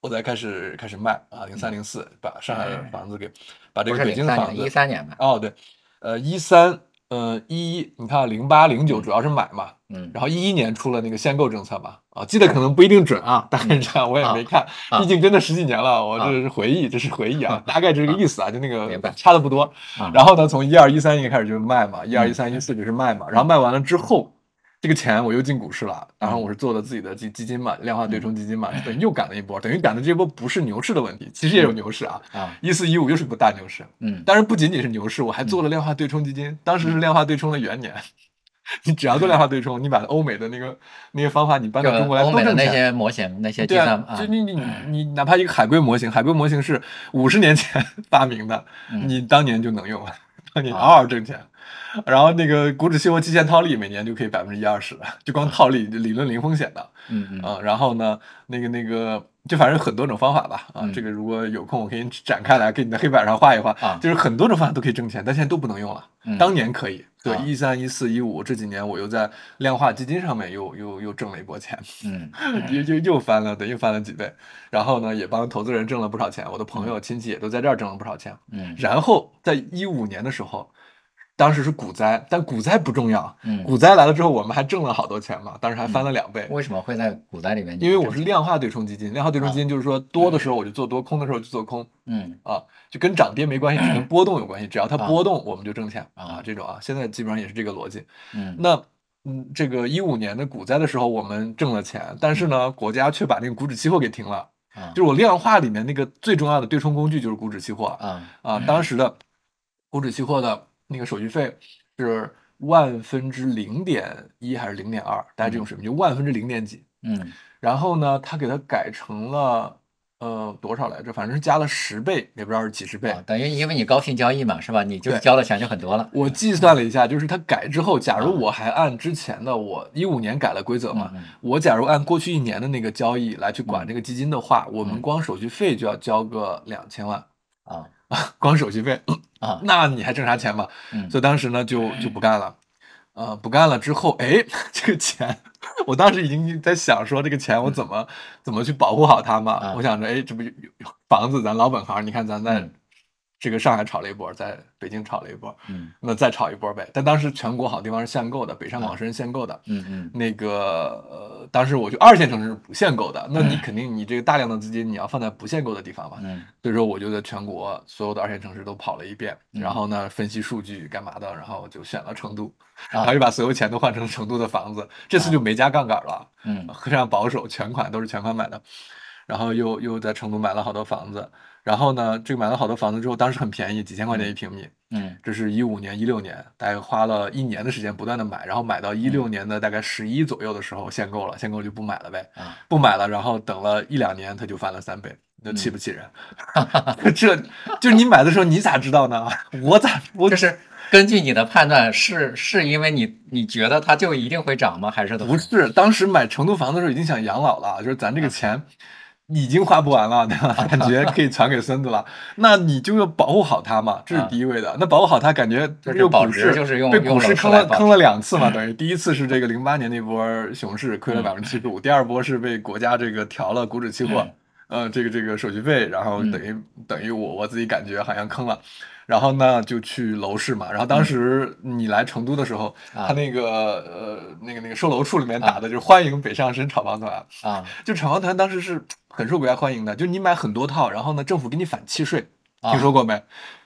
我才开始开始卖啊，零三零四把上海的房子给把这个北京的房子一三年吧。哦，对，呃，一三。呃，一一，你看零八零九主要是买嘛，嗯，然后一一年出了那个限购政策嘛，啊，记得可能不一定准啊，大概这样，我也没看，毕竟真的十几年了，我这是回忆，这是回忆啊，大概这个意思啊，就那个差的不多。然后呢，从一二一三年开始就卖嘛，一二一三一四就是卖嘛，然后卖完了之后。这个钱我又进股市了，然后我是做的自己的基基金嘛，量化对冲基金嘛，等于又赶了一波，等于赶的这波不是牛市的问题，其实也有牛市啊，啊，一四一五又是个大牛市，嗯，但是不仅仅是牛市，我还做了量化对冲基金，当时是量化对冲的元年，[LAUGHS] 你只要做量化对冲，你把欧美的那个那些方法你搬到中国来都挣钱，那些模型那些计算，就你你你哪怕一个海归模型，海归模型是五十年前 [LAUGHS] 发明的，你当年就能用了，当年嗷嗷挣钱。然后那个股指期货期限套利每年就可以百分之一二十，就光套利理论零风险的，嗯嗯。啊，然后呢，那个那个就反正很多种方法吧，啊，这个如果有空我可以展开来给你的黑板上画一画，啊，就是很多种方法都可以挣钱，但现在都不能用了，当年可以，对，一三一四一五这几年我又在量化基金上面又又又挣了一波钱，嗯，又又又翻了，对，又翻了几倍，然后呢也帮投资人挣了不少钱，我的朋友亲戚也都在这儿挣了不少钱，嗯，然后在一五年的时候。当时是股灾，但股灾不重要。嗯，股灾来了之后，我们还挣了好多钱嘛，当时还翻了两倍。为什么会在股灾里面？因为我是量化对冲基金，量化对冲基金就是说多的时候我就做多，空的时候就做空。嗯，啊，就跟涨跌没关系，只跟波动有关系。只要它波动，我们就挣钱啊。这种啊，现在基本上也是这个逻辑。嗯，那嗯，这个一五年的股灾的时候，我们挣了钱，但是呢，国家却把那个股指期货给停了。啊，就是我量化里面那个最重要的对冲工具就是股指期货。啊啊，当时的股指期货的那个手续费。是万分之零点一还是零点二？大概这种水平，就万分之零点几。嗯，然后呢，他给它改成了呃多少来着？反正是加了十倍，也不知道是几十倍。等于因为你高频交易嘛，是吧？你就交的钱就很多了。我计算了一下，就是它改之后，假如我还按之前的我一五年改了规则嘛，我假如按过去一年的那个交易来去管这个基金的话，我们光手续费就要交个两千万啊。[LAUGHS] 光手续费。啊，[CLEARS THROAT] 那你还挣啥钱嘛？所以当时呢就就不干了，呃，不干了之后，哎，[LAUGHS] 这个钱，我当时已经在想说这个钱我怎么怎么去保护好它嘛？我想着，哎，这不有房子，咱老本行，你看咱在。这个上海炒了一波，在北京炒了一波，嗯，那再炒一波呗。但当时全国好地方是限购的，北上广深限购的，嗯嗯，那个呃，当时我就二线城市是不限购的，那你肯定你这个大量的资金你要放在不限购的地方嘛，嗯，所以说我就在全国所有的二线城市都跑了一遍，然后呢分析数据干嘛的，然后就选了成都，[LAUGHS] 然后又把所有钱都换成成都的房子，这次就没加杠杆了，嗯，非常保守，全款都是全款买的，然后又又在成都买了好多房子。然后呢，这个买了好多房子之后，当时很便宜，几千块钱一平米。嗯，这是一五年、一六年，大概花了一年的时间不断的买，然后买到一六年的大概十一左右的时候限购了，限购就不买了呗。啊，不买了，然后等了一两年，它就翻了三倍，那气不气人？[LAUGHS] 这就是你买的时候，你咋知道呢？我咋？我就是根据你的判断，是是因为你你觉得它就一定会涨吗？还是不是？当时买成都房的时候已经想养老了，就是咱这个钱。已经花不完了，对吧？[LAUGHS] 感觉可以传给孙子了，那你就要保护好它嘛，[LAUGHS] 这是第一位的。那保护好它，感觉又股市就是用被股市坑了坑了两次嘛，等于 [LAUGHS] 第一次是这个零八年那波熊市亏了百分之七十五，第二波是被国家这个调了股指期货，呃，这个这个手续费，然后等于等于我我自己感觉好像坑了。然后呢，就去楼市嘛。然后当时你来成都的时候，他那个呃，那个那个售楼处里面打的就是欢迎北上深炒房团啊。就炒房团当时是很受国家欢迎的，就你买很多套，然后呢，政府给你返契税，听说过没？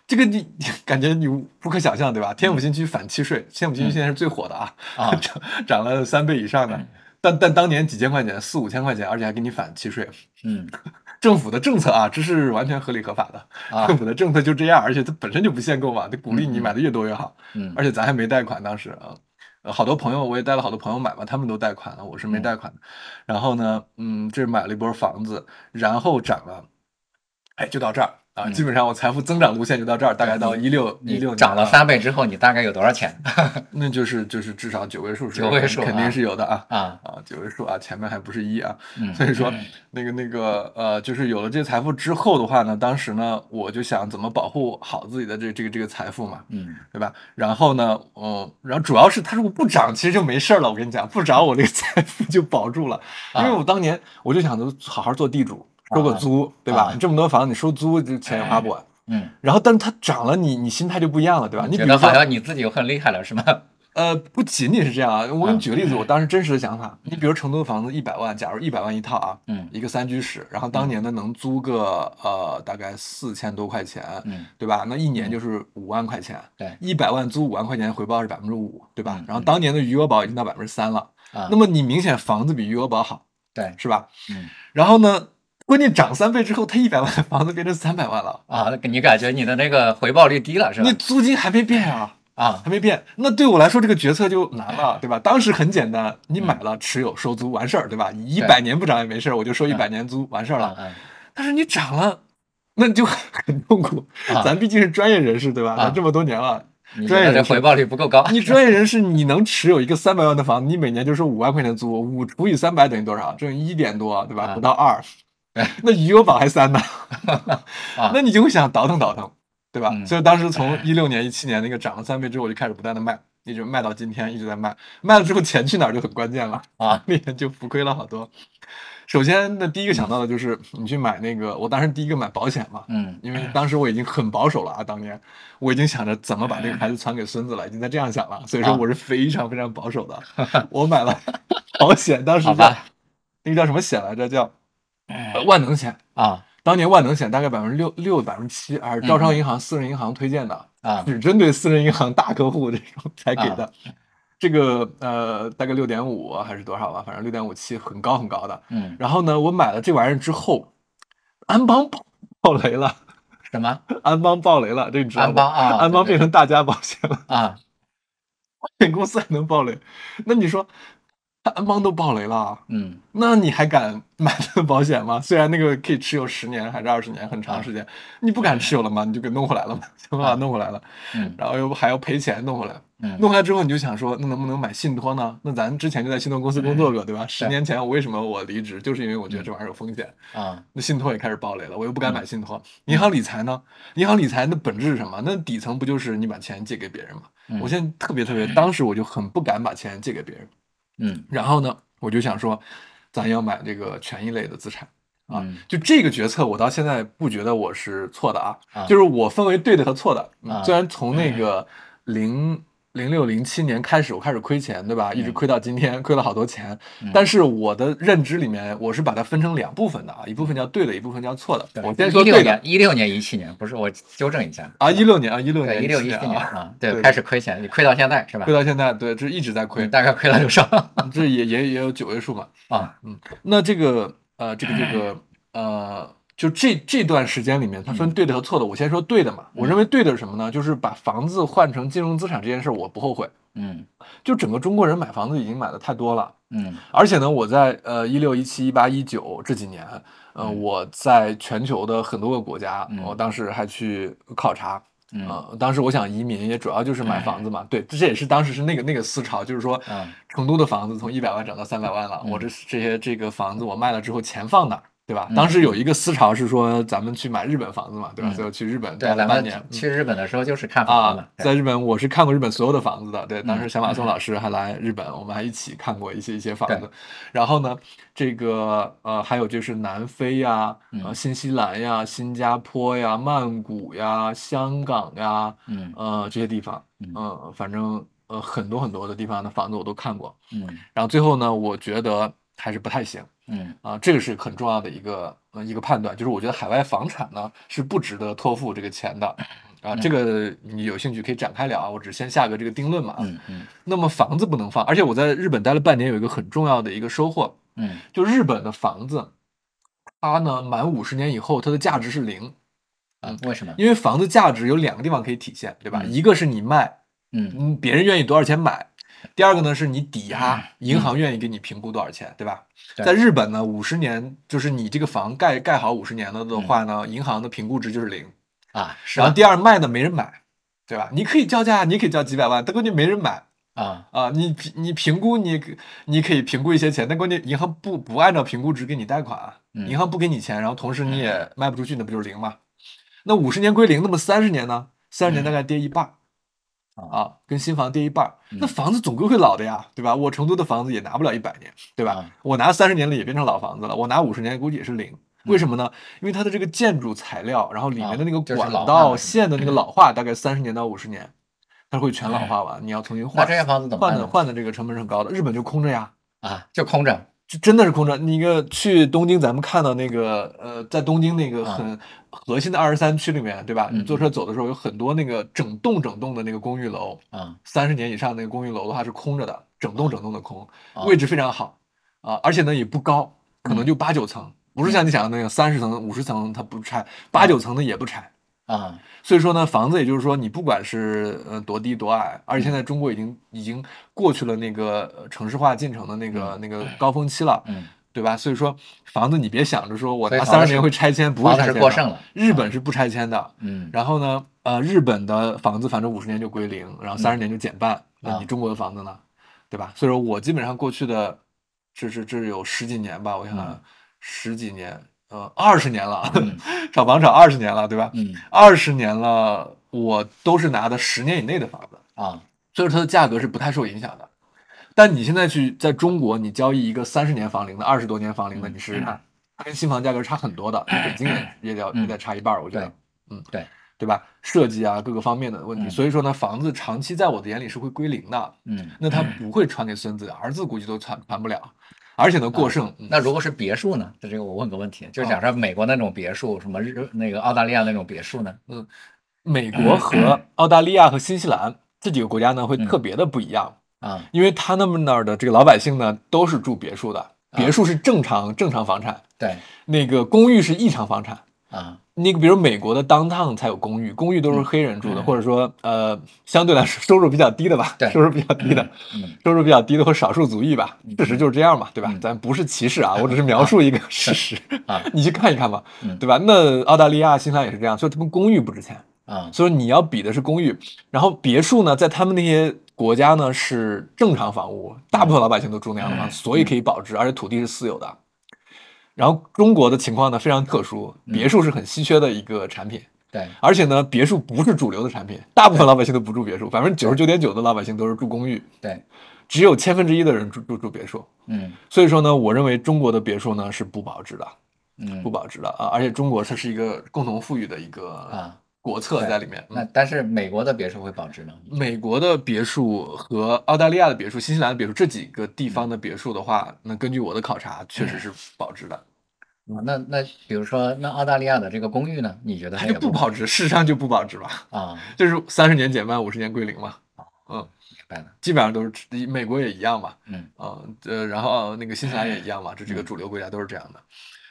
这个你 [LAUGHS] 感觉你不可想象，对吧？天府新区返契税，天府新区现在是最火的啊，[LAUGHS] 涨涨了三倍以上的。但但当年几千块钱，四五千块钱，而且还给你返契税，嗯。[LAUGHS] 政府的政策啊，这是完全合理合法的。政府的政策就这样，而且它本身就不限购嘛，它鼓励你买的越多越好。嗯，而且咱还没贷款，当时啊，好多朋友我也带了好多朋友买嘛，他们都贷款了，我是没贷款的。然后呢，嗯，这买了一波房子，然后涨了，哎，就到这儿。啊，基本上我财富增长路线就到这儿，大概到一六一六涨了三倍之后，你大概有多少钱？[LAUGHS] 那就是就是至少九位数，九位数肯定是有的啊。啊。啊，九位数啊，前面还不是一啊，[LAUGHS] 所以说那个那个呃，就是有了这财富之后的话呢，当时呢，我就想怎么保护好自己的这这个这个财富嘛，嗯，对吧？然后呢，嗯，然后主要是它如果不涨，其实就没事儿了。我跟你讲，不涨我这个财富就保住了，因为我当年我就想着好好做地主。收个租，对吧？你这么多房子，你收租这钱也花不完。嗯。然后，但是它涨了，你你心态就不一样了，对吧？你觉得好像你自己很厉害了，是吗？[LAUGHS] 呃，不仅仅是这样啊。我给你举个例子，我当时真实的想法，你比如成都的房子一百万，假如一百万一套啊，嗯，一个三居室，然后当年呢能租个呃大概四千多块钱，嗯，对吧？那一年就是五万块钱，对，一百万租五万块钱，回报是百分之五，对吧？然后当年的余额宝已经到百分之三了，啊，那么你明显房子比余额宝好，对，是吧？嗯，然后呢？关键涨三倍之后，他一百万的房子变成三百万了啊！你感觉你的那个回报率低了是吧？你租金还没变啊啊，还没变。那对我来说，这个决策就难了，对吧？当时很简单，你买了持有收租完事儿，对吧？一百年不涨也没事儿，我就收一百年租完事儿了。但是你涨了，那就很痛苦。咱毕竟是专业人士，对吧？咱这么多年了，专业人回报率不够高。你专业人士，你能持有一个三百万的房子，你每年就收五万块钱租，五除以三百等于多少？挣一点多，对吧？不到二。[LAUGHS] 那余额宝还三呢，[LAUGHS] 那你就会想倒腾倒腾，对吧？所以当时从一六年、一七年那个涨了三倍之后，我就开始不断的卖，一直卖到今天，一直在卖。卖了之后钱去哪儿就很关键了啊，[LAUGHS] 那天就浮亏了好多。首先，那第一个想到的就是你去买那个，我当时第一个买保险嘛，嗯，因为当时我已经很保守了啊，当年我已经想着怎么把这个孩子传给孙子了，已经在这样想了，所以说我是非常非常保守的。我买了保险，当时叫那个叫什么险来着？叫。万能险啊，当年万能险大概百分之六六百分之七，还是招商银行私人银行推荐的啊，[LAUGHS] 只针对私人银行大客户这种才给的。这个呃，大概六点五还是多少吧，反正六点五七，很高很高的。嗯，然后呢，我买了这玩意儿之后，安邦爆爆雷了。什么？安邦爆雷了？这你知道吗？安邦啊，安邦变成大家保险了啊，保险公司还能爆雷？那你说？安邦都爆雷了，嗯，那你还敢买这个保险吗？虽然那个可以持有十年还是二十年，很长时间，你不敢持有了吗？你就给弄回来了嘛，想办法弄回来了，嗯，然后又还要赔钱弄回来，嗯，弄回来之后你就想说，那能不能买信托呢？那咱之前就在信托公司工作过，对吧？十年前我为什么我离职，就是因为我觉得这玩意儿有风险啊。那信托也开始爆雷了，我又不敢买信托。银行理财呢？银行理财的本质是什么？那底层不就是你把钱借给别人吗？我现在特别特别，当时我就很不敢把钱借给别人，嗯，然后呢？我就想说，咱要买这个权益类的资产啊，就这个决策，我到现在不觉得我是错的啊，就是我分为对的和错的。虽然从那个零。零六零七年开始，我开始亏钱，对吧？一直亏到今天，亏了好多钱。但是我的认知里面，我是把它分成两部分的啊，一部分叫对的，一部分叫错的。我先说对的。一六年、一七年不是，我纠正一下啊，一六年啊，一六年、一六一七年啊，对，开始亏钱，你亏到现在是吧？亏到现在，对，这一直在亏。大概亏了多少？[LAUGHS] 这也也也有九位数嘛。啊，嗯，那这个呃，这个这个呃。就这这段时间里面，它分对的和错的。我先说对的嘛，我认为对的是什么呢？就是把房子换成金融资产这件事，我不后悔。嗯，就整个中国人买房子已经买的太多了。嗯，而且呢，我在呃一六一七一八一九这几年，呃，我在全球的很多个国家，我当时还去考察。嗯，当时我想移民，也主要就是买房子嘛。对，这也是当时是那个那个思潮，就是说，成都的房子从一百万涨到三百万了，我这这些这个房子我卖了之后，钱放哪？对吧？当时有一个思潮是说，咱们去买日本房子嘛，对吧？所以去日本待了半年。去日本的时候就是看房子。在日本，我是看过日本所有的房子的。对，当时小马松老师还来日本，我们还一起看过一些一些房子。然后呢，这个呃，还有就是南非呀、呃，新西兰呀、新加坡呀、曼谷呀、香港呀，嗯，呃，这些地方，嗯，反正呃，很多很多的地方的房子我都看过。嗯，然后最后呢，我觉得还是不太行。嗯啊，这个是很重要的一个呃一个判断，就是我觉得海外房产呢是不值得托付这个钱的啊。这个你有兴趣可以展开聊啊，我只先下个这个定论嘛。嗯嗯。那么房子不能放，而且我在日本待了半年，有一个很重要的一个收获。嗯。就日本的房子，它呢满五十年以后，它的价值是零。嗯，为什么？因为房子价值有两个地方可以体现，对吧？一个是你卖，嗯，别人愿意多少钱买。第二个呢是你抵押，银行愿意给你评估多少钱，对吧？在日本呢，五十年就是你这个房盖盖好五十年了的话呢，银行的评估值就是零啊。然后第二卖呢没人买，对吧？你可以叫价，你可以叫几百万，但关键没人买啊啊！你你评估你你可以评估一些钱，但关键银行不不按照评估值给你贷款，银行不给你钱，然后同时你也卖不出去，那不就是零吗？那五十年归零，那么三十年呢？三十年大概跌一半。啊，跟新房跌一半，那房子总归会老的呀，对吧？我成都的房子也拿不了一百年，对吧？我拿三十年了也变成老房子了，我拿五十年估计也是零。为什么呢？因为它的这个建筑材料，然后里面的那个管道线的那个老化，大概三十年到五十年，它会全老化完，你要重新换。这些房子怎么换的？换的这个成本是很高的。日本就空着呀，啊，就空着。就真的是空着。那个去东京，咱们看到那个呃，在东京那个很核心的二十三区里面，对吧？你坐车走的时候，有很多那个整栋整栋的那个公寓楼啊，三十年以上那个公寓楼的话是空着的，整栋整栋的空，位置非常好啊，而且呢也不高，可能就八九层，不是像你想的那个三十层、五十层它不拆，八九层的也不拆。啊，所以说呢，房子也就是说，你不管是呃多低多矮，而且现在中国已经已经过去了那个城市化进程的那个那个高峰期了，嗯，对吧？所以说房子你别想着说我拿三十年会拆迁，不会拆迁的。日本是不拆迁的，嗯，然后呢，呃，日本的房子反正五十年就归零，然后三十年就减半。那你中国的房子呢，对吧？所以说我基本上过去的这是这是有十几年吧，我想十几年。呃，二十年了，[LAUGHS] 炒房炒二十年了，对吧？嗯，二十年了，我都是拿的十年以内的房子啊，所以说它的价格是不太受影响的。但你现在去在中国，你交易一个三十年房龄的、二十多年房龄的，你试试看，它跟新房价格差很多的，北京也也得也得差一半，我觉得，嗯，对，对吧？设计啊，各个方面的问题，所以说呢，房子长期在我的眼里是会归零的，嗯，那它不会传给孙子，儿子估计都传传不了。而且呢，过剩。那如果是别墅呢？这这个我问个问题，就是假设美国那种别墅，什么日那个澳大利亚那种别墅呢？嗯，美国和澳大利亚和新西兰这几个国家呢，会特别的不一样啊，因为他那么那儿的这个老百姓呢，都是住别墅的，别墅是正常正常房产，对，那个公寓是异常房产啊。那个，比如美国的 downtown 才有公寓，公寓都是黑人住的，或者说呃，相对来说收入比较低的吧，收入比较低的，收入比较低的或少数族裔吧，事实就是这样嘛，对吧？咱不是歧视啊，我只是描述一个事实啊，你去看一看吧，对吧？那澳大利亚、新西兰也是这样，所以他们公寓不值钱啊，所以你要比的是公寓，然后别墅呢，在他们那些国家呢是正常房屋，大部分老百姓都住那样的房，所以可以保值，而且土地是私有的。然后中国的情况呢非常特殊，别墅是很稀缺的一个产品，对，而且呢别墅不是主流的产品，大部分老百姓都不住别墅，百分之九十九点九的老百姓都是住公寓，对，只有千分之一的人住住住别墅，嗯，所以说呢，我认为中国的别墅呢是不保值的，嗯，不保值的啊，而且中国它是一个共同富裕的一个啊。国策在里面，那但是美国的别墅会保值呢？美国的别墅和澳大利亚的别墅、新西兰的别墅这几个地方的别墅的话，那根据我的考察，确实是保值的。那那比如说，那澳大利亚的这个公寓呢？你觉得它就不保值？事实上就不保值吧？啊，[LAUGHS] 就是三十年减半，五十年归零嘛。嗯，明白了。基本上都是美国也一样嘛。嗯啊呃，然后那个新西兰也一样嘛，这几个主流国家都是这样的。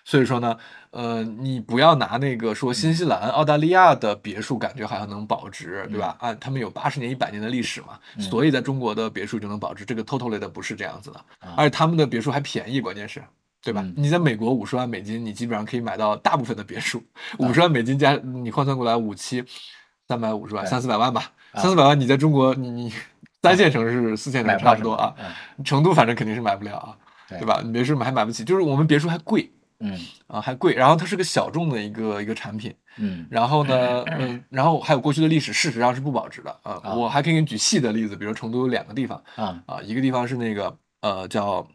所以说呢，呃，你不要拿那个说新西兰、澳大利亚的别墅，感觉好像能保值，对吧？啊，他们有八十年、一百年的历史嘛，所以在中国的别墅就能保值。这个 totally 的不是这样子的，而且他们的别墅还便宜，关键是，对吧？你在美国五十万美金，你基本上可以买到大部分的别墅，[LAUGHS] 五十万美金加你换算过来五七三百五十万，三四百万吧，三四百万你在中国你你三线城市四线城市差不多啊，成都反正肯定是买不了啊，对吧？你别墅还买不起，就是我们别墅还贵。嗯啊，还贵，然后它是个小众的一个一个产品，嗯，然后呢，[LAUGHS] 嗯，然后还有过去的历史，事实上是不保值的啊。我还可以给你举细的例子，比如成都有两个地方啊啊，一个地方是那个呃叫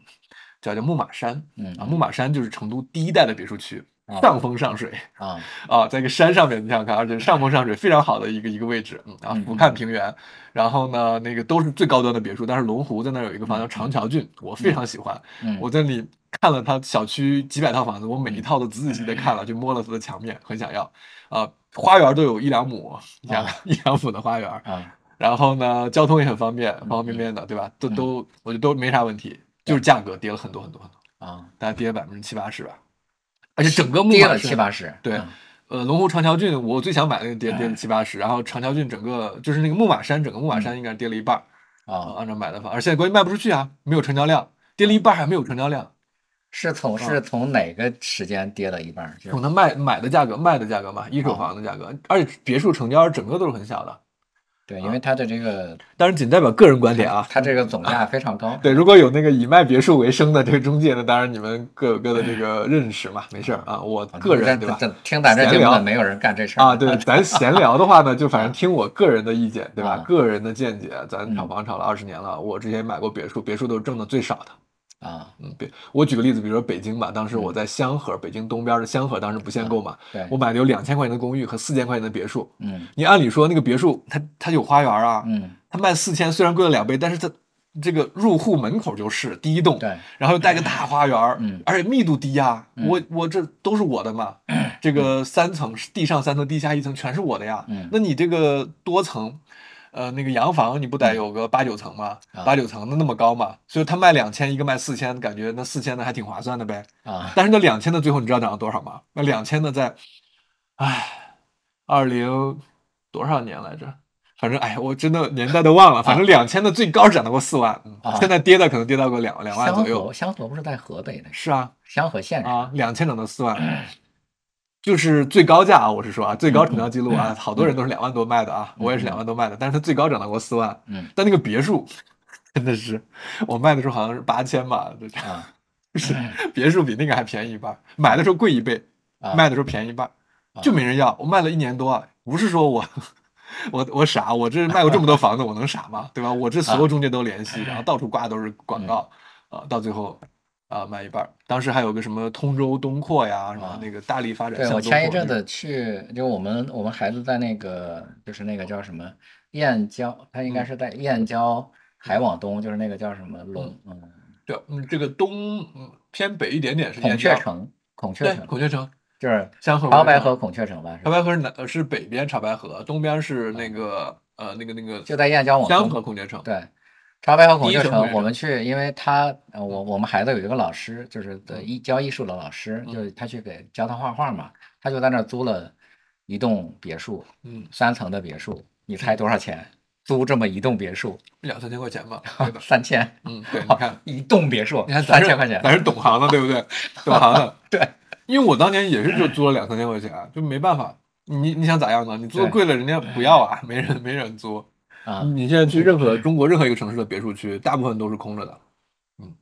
叫叫牧马山，嗯啊牧马山就是成都第一代的别墅区，上风上水啊 [LAUGHS] 啊，在一个山上面，你想想看，而且上风上水非常好的一个一个位置，嗯啊，俯瞰平原，然后呢，那个都是最高端的别墅，但是龙湖在那有一个房叫长桥郡，我非常喜欢，我在里。看了他小区几百套房子，我每一套都仔仔细细的看了，就摸了他的墙面，很想要。啊，花园都有一两亩，你想一两亩的花园。啊，然后呢，交通也很方便，方方面面的，对吧？都都，我觉得都没啥问题，就是价格跌了很多很多很多啊，大概跌了百分之七八十吧。而且整个木跌了七八十。对，呃，龙湖长桥郡，我最想买那个跌跌了七八十，然后长桥郡整个就是那个木马山，整个木马山应该跌了一半。啊，按照买的方，而现在关键卖不出去啊，没有成交量，跌了一半还没有成交量。是从是从哪个时间跌了一半？从它卖买的价格卖的价格嘛，一手房的价格，而且别墅成交整个都是很小的。对，因为它的这个，当然仅代表个人观点啊，它这个总价非常高。[LAUGHS] 对，如果有那个以卖别墅为生的这个中介呢，当然你们各有各的这个认识嘛，没事儿啊。我个人对吧？听咱这节目没有人干这事儿啊。对，咱闲聊的话呢，就反正听我个人的意见，对吧？个人的见解。咱炒房炒了二十年了，我之前买过别墅，别墅都是挣的最少的。啊，嗯，对，我举个例子，比如说北京吧，当时我在香河，北京东边的香河，当时不限购嘛，对，我买的有两千块钱的公寓和四千块钱的别墅，嗯，你按理说那个别墅它它有花园啊，嗯，它卖四千，虽然贵了两倍，但是它这个入户门口就是第一栋，对，然后又带个大花园，嗯，而且密度低呀，我我这都是我的嘛，[CLEARS THROAT] 这个三层地上三层，地下一层全是我的呀，嗯，那你这个多层。呃，那个洋房你不得有个八九层吗？八九层的那么高嘛，所以他卖两千，一个卖四千，感觉那四千的还挺划算的呗。啊，但是那两千的最后你知道涨了多少吗？那两千的在，唉，二零多少年来着？反正哎，我真的年代都忘了。反正两千的最高涨到过四万，现在跌的可能跌到过两两万左右。香河不是在河北的？是啊，香河县啊，两千涨到四万。[CLEARS THROAT] 就是最高价啊，我是说啊，最高成交记录啊，好多人都是两万多卖的啊，我也是两万多卖的，但是它最高涨到过四万。嗯，但那个别墅真的是，我卖的时候好像是八千吧，啊，是 [LAUGHS] 别墅比那个还便宜一半，买的时候贵一倍，卖的时候便宜一半，就没人要。我卖了一年多，不是说我 [LAUGHS] 我我傻，我这卖过这么多房子，我能傻吗？对吧？我这所有中介都联系，然后到处挂都是广告啊，到最后。啊，卖一半。当时还有个什么通州东扩呀，什么那个大力发展。对我前一阵子去，就我们我们孩子在那个，就是那个叫什么燕郊，他应该是在燕郊还往东，就是那个叫什么龙，嗯，对，嗯，这个东嗯偏北一点点是孔雀城，孔雀城，孔雀城就是香河潮白河孔雀城吧？潮白河是南是北边潮白河，东边是那个呃那个那个就在燕郊往香河孔雀城，对。潮白河孔雀城，我们去，因为他，我我们孩子有一个老师，就是的艺教艺术的老师，就是他去给教他画画嘛，他就在那儿租了一栋别墅，嗯，三层的别墅，你猜多少钱？租这么一栋别墅，[LAUGHS] 两三千块钱吧，三千，嗯，对，[LAUGHS] 你看一栋别墅，你看三千块钱，咱是懂行的，对不对？懂行的，[LAUGHS] 对，因为我当年也是就租了两三千块钱，就没办法，你你想咋样呢？你租贵了，人家不要啊，没人没人租。啊，你现在去任何中国任何一个城市的别墅区，大部分都是空着的。嗯，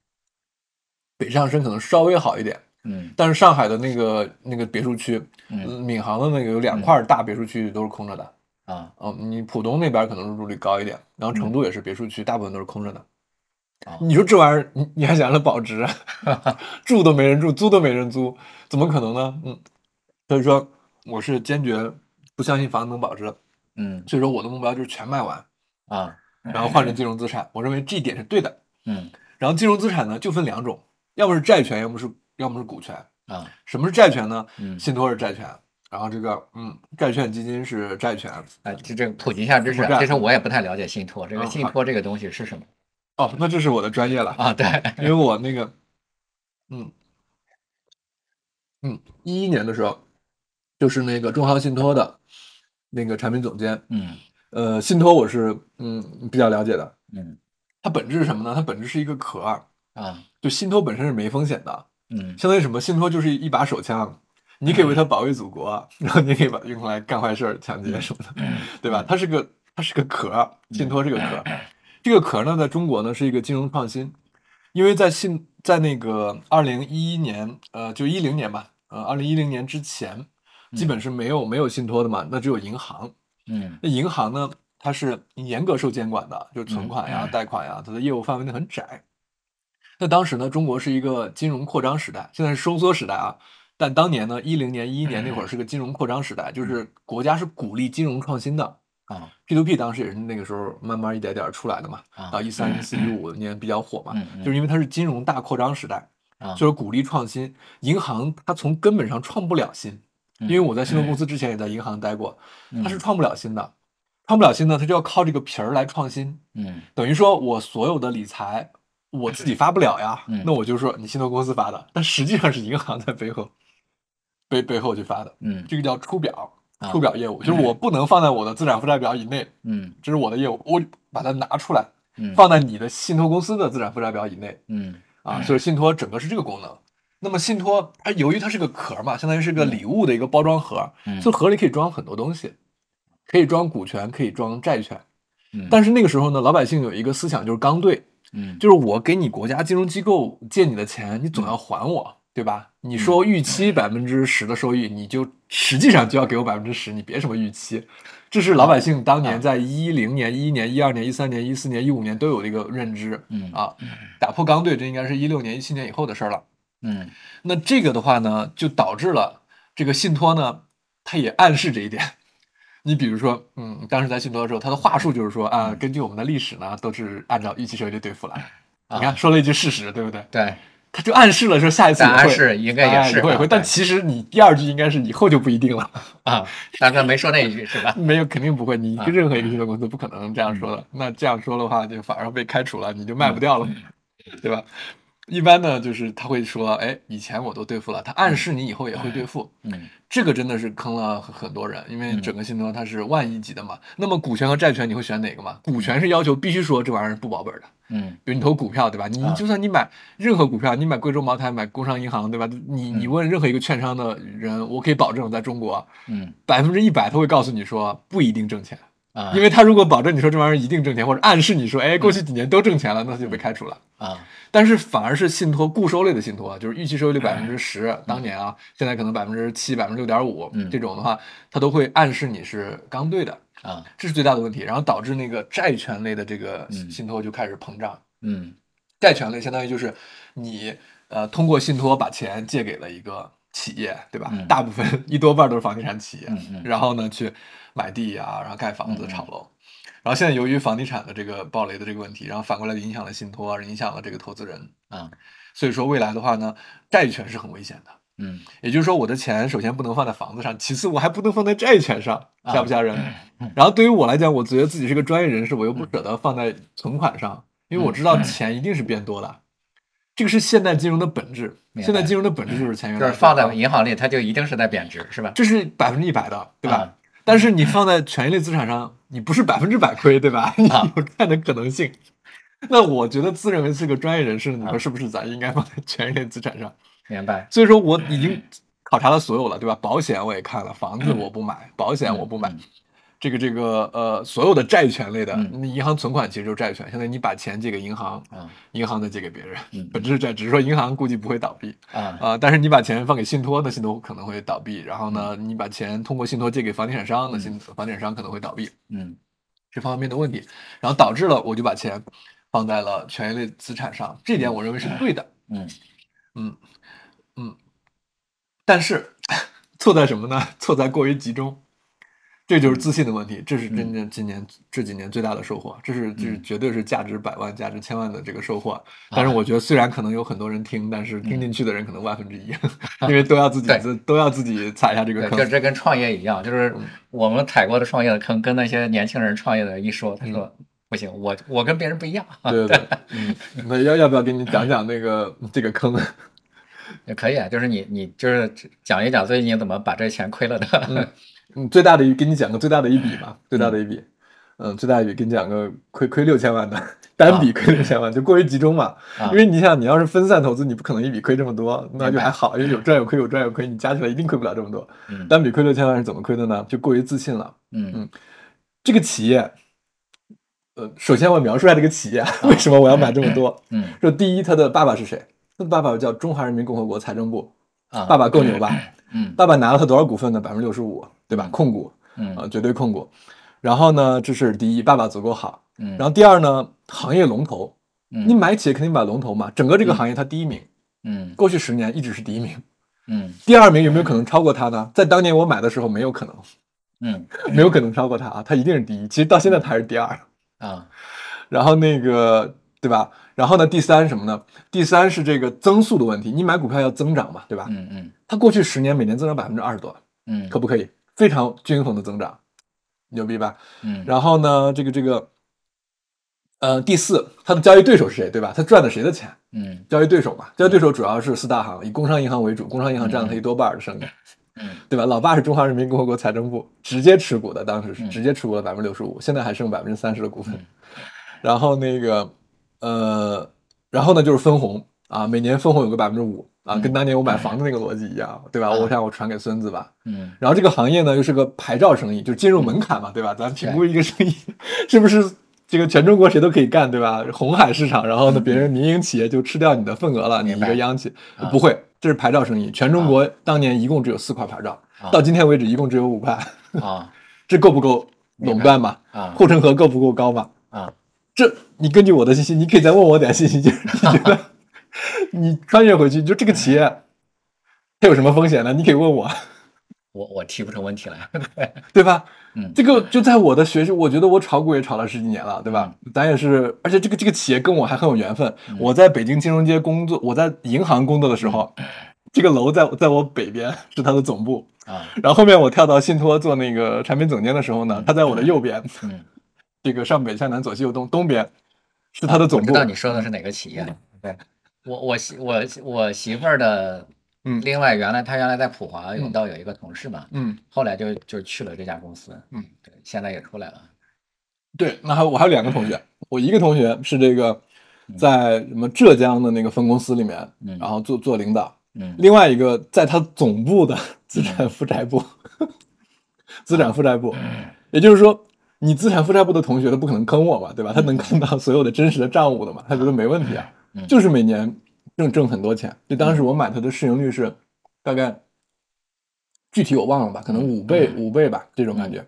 北上深可能稍微好一点。嗯，但是上海的那个那个别墅区，嗯，闵行的那个有两块大别墅区都是空着的。啊，嗯，你浦东那边可能入住率高一点，然后成都也是别墅区，大部分都是空着的。啊，你说这玩意儿，你你还想着保值？[LAUGHS] 住都没人住，租都没人租，怎么可能呢？嗯，所以说我是坚决不相信房子能保值。嗯，所以说我的目标就是全卖完。啊，然后换成金融资产，我认为这一点是对的。嗯，然后金融资产呢就分两种，要么是债权，要么是要么是股权。啊，什么是债权呢？嗯，信托是债权，然后这个嗯，债券基金是债权。哎，这这普及一下知识，其实我也不太了解信托，这个信托这个东西是什么？哦，那这是我的专业了啊，对，因为我那个，嗯嗯，一一年的时候，就是那个中航信托的那个产品总监，嗯。呃，信托我是嗯比较了解的，嗯，它本质是什么呢？它本质是一个壳儿啊，就信托本身是没风险的，嗯，相当于什么？信托就是一把手枪，你可以为它保卫祖国，然后你可以把它用来干坏事、抢劫什么的，对吧？它是个它是个壳，信托是个壳，这个壳呢，在中国呢是一个金融创新，因为在信在那个二零一一年，呃，就一零年吧，呃，二零一零年之前，基本是没有没有信托的嘛，那只有银行。嗯，那银行呢？它是严格受监管的，就存款呀、贷款呀，它的业务范围呢很窄。那当时呢，中国是一个金融扩张时代，现在是收缩时代啊。但当年呢，一零年、一一年那会儿是个金融扩张时代，就是国家是鼓励金融创新的啊。P to P 当时也是那个时候慢慢一点点出来的嘛。啊，一三、一四、一五年比较火嘛，就是因为它是金融大扩张时代，就是鼓励创新。银行它从根本上创不了新。因为我在信托公司之前也在银行待过，它是创不了新的，创不了新的，它就要靠这个皮儿来创新。嗯，等于说我所有的理财我自己发不了呀，嗯、那我就说你信托公司发的，但实际上是银行在背后背背后去发的。嗯，这个叫出表，出表业务，就是我不能放在我的资产负债表以内。嗯，这是我的业务，我把它拿出来，放在你的信托公司的资产负债表以内，嗯啊，所以信托整个是这个功能。那么信托它由于它是个壳嘛，相当于是个礼物的一个包装盒，所以盒里可以装很多东西，可以装股权，可以装债权。但是那个时候呢，老百姓有一个思想就是刚兑，嗯，就是我给你国家金融机构借你的钱，你总要还我，对吧？你说预期百分之十的收益，你就实际上就要给我百分之十，你别什么预期。这是老百姓当年在一零年、一一年、一二年、一三年、一四年、一五年都有的一个认知，嗯啊，打破刚兑，这应该是一六年、一七年以后的事儿了。嗯，那这个的话呢，就导致了这个信托呢，它也暗示这一点。[LAUGHS] 你比如说，嗯，当时在信托的时候，他的话术就是说啊，根据我们的历史呢，都是按照预期收益率兑付了。你看，说了一句事实，对不对？对，他就暗示了说下一次也会，是应该也是会会。但其实你第二句应该是以后就不一定了啊，但他没说那一句是吧？[LAUGHS] 没有，肯定不会。你跟任何一个信托公司不可能这样说的。那这样说的话，就反而被开除了，你就卖不掉了，对吧？一般呢，就是他会说，哎，以前我都兑付了，他暗示你以后也会兑付。嗯，这个真的是坑了很多人，因为整个信托它是万亿级的嘛。那么股权和债权你会选哪个嘛？股权是要求必须说这玩意儿不保本的。嗯，比如你投股票，对吧？你就算你买任何股票，你买贵州茅台，买工商银行，对吧？你你问任何一个券商的人，我可以保证，在中国，嗯，百分之一百他会告诉你说不一定挣钱啊，因为他如果保证你说这玩意儿一定挣钱，或者暗示你说，哎，过去几年都挣钱了，那他就被开除了。啊。但是反而是信托固收类的信托，就是预期收益率百分之十，当年啊，现在可能百分之七、百分之六点五，这种的话，它都会暗示你是刚兑的啊，这是最大的问题。然后导致那个债权类的这个信托就开始膨胀。嗯，债权类相当于就是你呃通过信托把钱借给了一个企业，对吧？大部分一多半都是房地产企业，然后呢去买地啊，然后盖房子、炒楼。然后现在由于房地产的这个暴雷的这个问题，然后反过来影响了信托，影响了这个投资人啊。所以说未来的话呢，债权是很危险的。嗯，也就是说我的钱首先不能放在房子上，其次我还不能放在债权上，吓不吓人？[LAUGHS] 然后对于我来讲，我觉得自己是个专业人士，我又不舍得放在存款上，因为我知道钱一定是变多的。这个是现代金融的本质。现代金融的本质就是钱就是放在银行里，它就一定是在贬值，是吧？这是百分之一百的，对吧？但是你放在权益类资产上，你不是百分之百亏，对吧？[LAUGHS] 你有看的可能性。那我觉得自认为是个专业人士，你说是不是？咱应该放在权益类资产上。明白。所以说我已经考察了所有了，对吧？保险我也看了，房子我不买，保险我不买。这个这个呃，所有的债权类的，那银行存款其实就是债权。现在你把钱借给银行，银行再借给别人，本质是债，只是说银行估计不会倒闭啊啊。但是你把钱放给信托，那信托可能会倒闭。然后呢，你把钱通过信托借给房地产商，那信房地产商可能会倒闭。嗯，这方面的问题，然后导致了我就把钱放在了权益类资产上，这点我认为是对的。嗯嗯嗯，但是 [LAUGHS] 错在什么呢？错在过于集中。这就是自信的问题，这是真正今年这几年最大的收获，这是这是绝对是价值百万、价值千万的这个收获。但是我觉得，虽然可能有很多人听，但是听进去的人可能万分之一，[LAUGHS] 因为都要自己都要自己踩一下这个坑。就这跟创业一样，就是我们踩过的创业的坑，跟那些年轻人创业的一说，他说不行，我我跟别人不一样。对对，[LAUGHS] 嗯，那要要不要给你讲讲那个这个坑？[LAUGHS] 也可以啊，就是你你就是讲一讲最近怎么把这钱亏了的。嗯，最大的一给你讲个最大的一笔吧，最大的一笔，嗯，最大一笔给你讲个亏亏六千万的 [LAUGHS] 单笔亏六千万，就过于集中嘛。因为你想，你要是分散投资，你不可能一笔亏这么多，那就还好，因为有赚有亏，有赚有亏，你加起来一定亏不了这么多。单笔亏六千万是怎么亏的呢？就过于自信了。嗯嗯，这个企业，呃，首先我描述一下这个企业 [LAUGHS] 为什么我要买这么多。嗯，说第一，他的爸爸是谁？他的爸爸叫中华人民共和国财政部。啊，爸爸够牛吧？嗯，爸爸拿了他多少股份呢？百分之六十五。对吧？控股，嗯啊，绝对控股。然后呢，这是第一，爸爸足够好。嗯，然后第二呢，行业龙头。嗯，你买企业肯定买龙头嘛。整个这个行业它第一名。嗯，过去十年一直是第一名。嗯，第二名有没有可能超过它呢？在当年我买的时候没有可能。嗯，没有可能超过它啊，它一定是第一。其实到现在它还是第二。啊，然后那个对吧？然后呢，第三什么呢？第三是这个增速的问题。你买股票要增长嘛，对吧？嗯嗯，它过去十年每年增长百分之二十多。嗯，可不可以？非常均衡的增长，牛逼吧？嗯，然后呢，这个这个，呃，第四，他的交易对手是谁？对吧？他赚的谁的钱？嗯，交易对手嘛，交易对手主要是四大行，以工商银行为主，工商银行占了他一多半的生意，嗯，对吧？老爸是中华人民共和国财政部直接持股的，当时是直接持股了百分之六十五，现在还剩百分之三十的股份。然后那个呃，然后呢就是分红啊，每年分红有个百分之五啊，跟当年我买房子那个逻辑一样，对吧？我想我传给孙子吧。嗯，然后这个行业呢又是个牌照生意，就是进入门槛嘛，对吧？咱评估一个生意是不是这个全中国谁都可以干，对吧？红海市场，然后呢别人民营企业就吃掉你的份额了，你一个央企不会，这是牌照生意。全中国当年一共只有四块牌照，到今天为止一共只有五块啊，[LAUGHS] 这够不够垄断嘛？啊，[LAUGHS] 护城河够不够高嘛？啊，这你根据我的信息，你可以再问我点信息，就是你觉得 [LAUGHS] [LAUGHS] 你穿越回去，就这个企业它有什么风险呢？你可以问我，[LAUGHS] 我我提不成问题来，[LAUGHS] 对吧？嗯，这个就在我的学习，我觉得我炒股也炒了十几年了，对吧？咱也是，而且这个这个企业跟我还很有缘分。我在北京金融街工作，我在银行工作的时候，这个楼在在我北边是它的总部啊。然后后面我跳到信托做那个产品总监的时候呢，它在我的右边。嗯，这个上北下南左西右东，东边是它的总部。知道你说的是哪个企业？对，我我媳我我媳妇儿的。嗯，另外，原来她原来在普华永道有一个同事嘛，嗯，后来就就去了这家公司，嗯，对，现在也出来了。对，那还我还有两个同学，[LAUGHS] 我一个同学是这个在什么浙江的那个分公司里面，嗯，然后做做领导，嗯，另外一个在他总部的资产负债部，资产负债部，[LAUGHS] 嗯。也就是说，你资产负债部的同学他不可能坑我嘛，对吧？他能看到所有的真实的账务的嘛，他觉得没问题啊，就是每年。挣挣很多钱，就当时我买它的市盈率是大概具体我忘了吧，可能五倍五倍吧，这种感觉。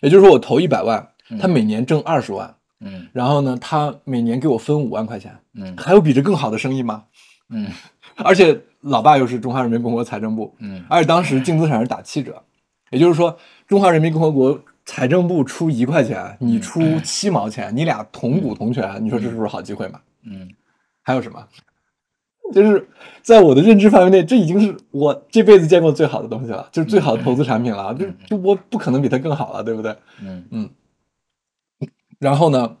也就是说，我投一百万，它每年挣二十万，嗯，然后呢，它每年给我分五万块钱，嗯，还有比这更好的生意吗？嗯，[LAUGHS] 而且老爸又是中华人民共和国财政部，嗯，而且当时净资产是打七折，也就是说，中华人民共和国财政部出一块钱，你出七毛钱，你俩同股同权，你说这是不是好机会嘛？嗯，还有什么？就是在我的认知范围内，这已经是我这辈子见过最好的东西了，就是最好的投资产品了。就就我不可能比它更好了，对不对？嗯嗯。然后呢，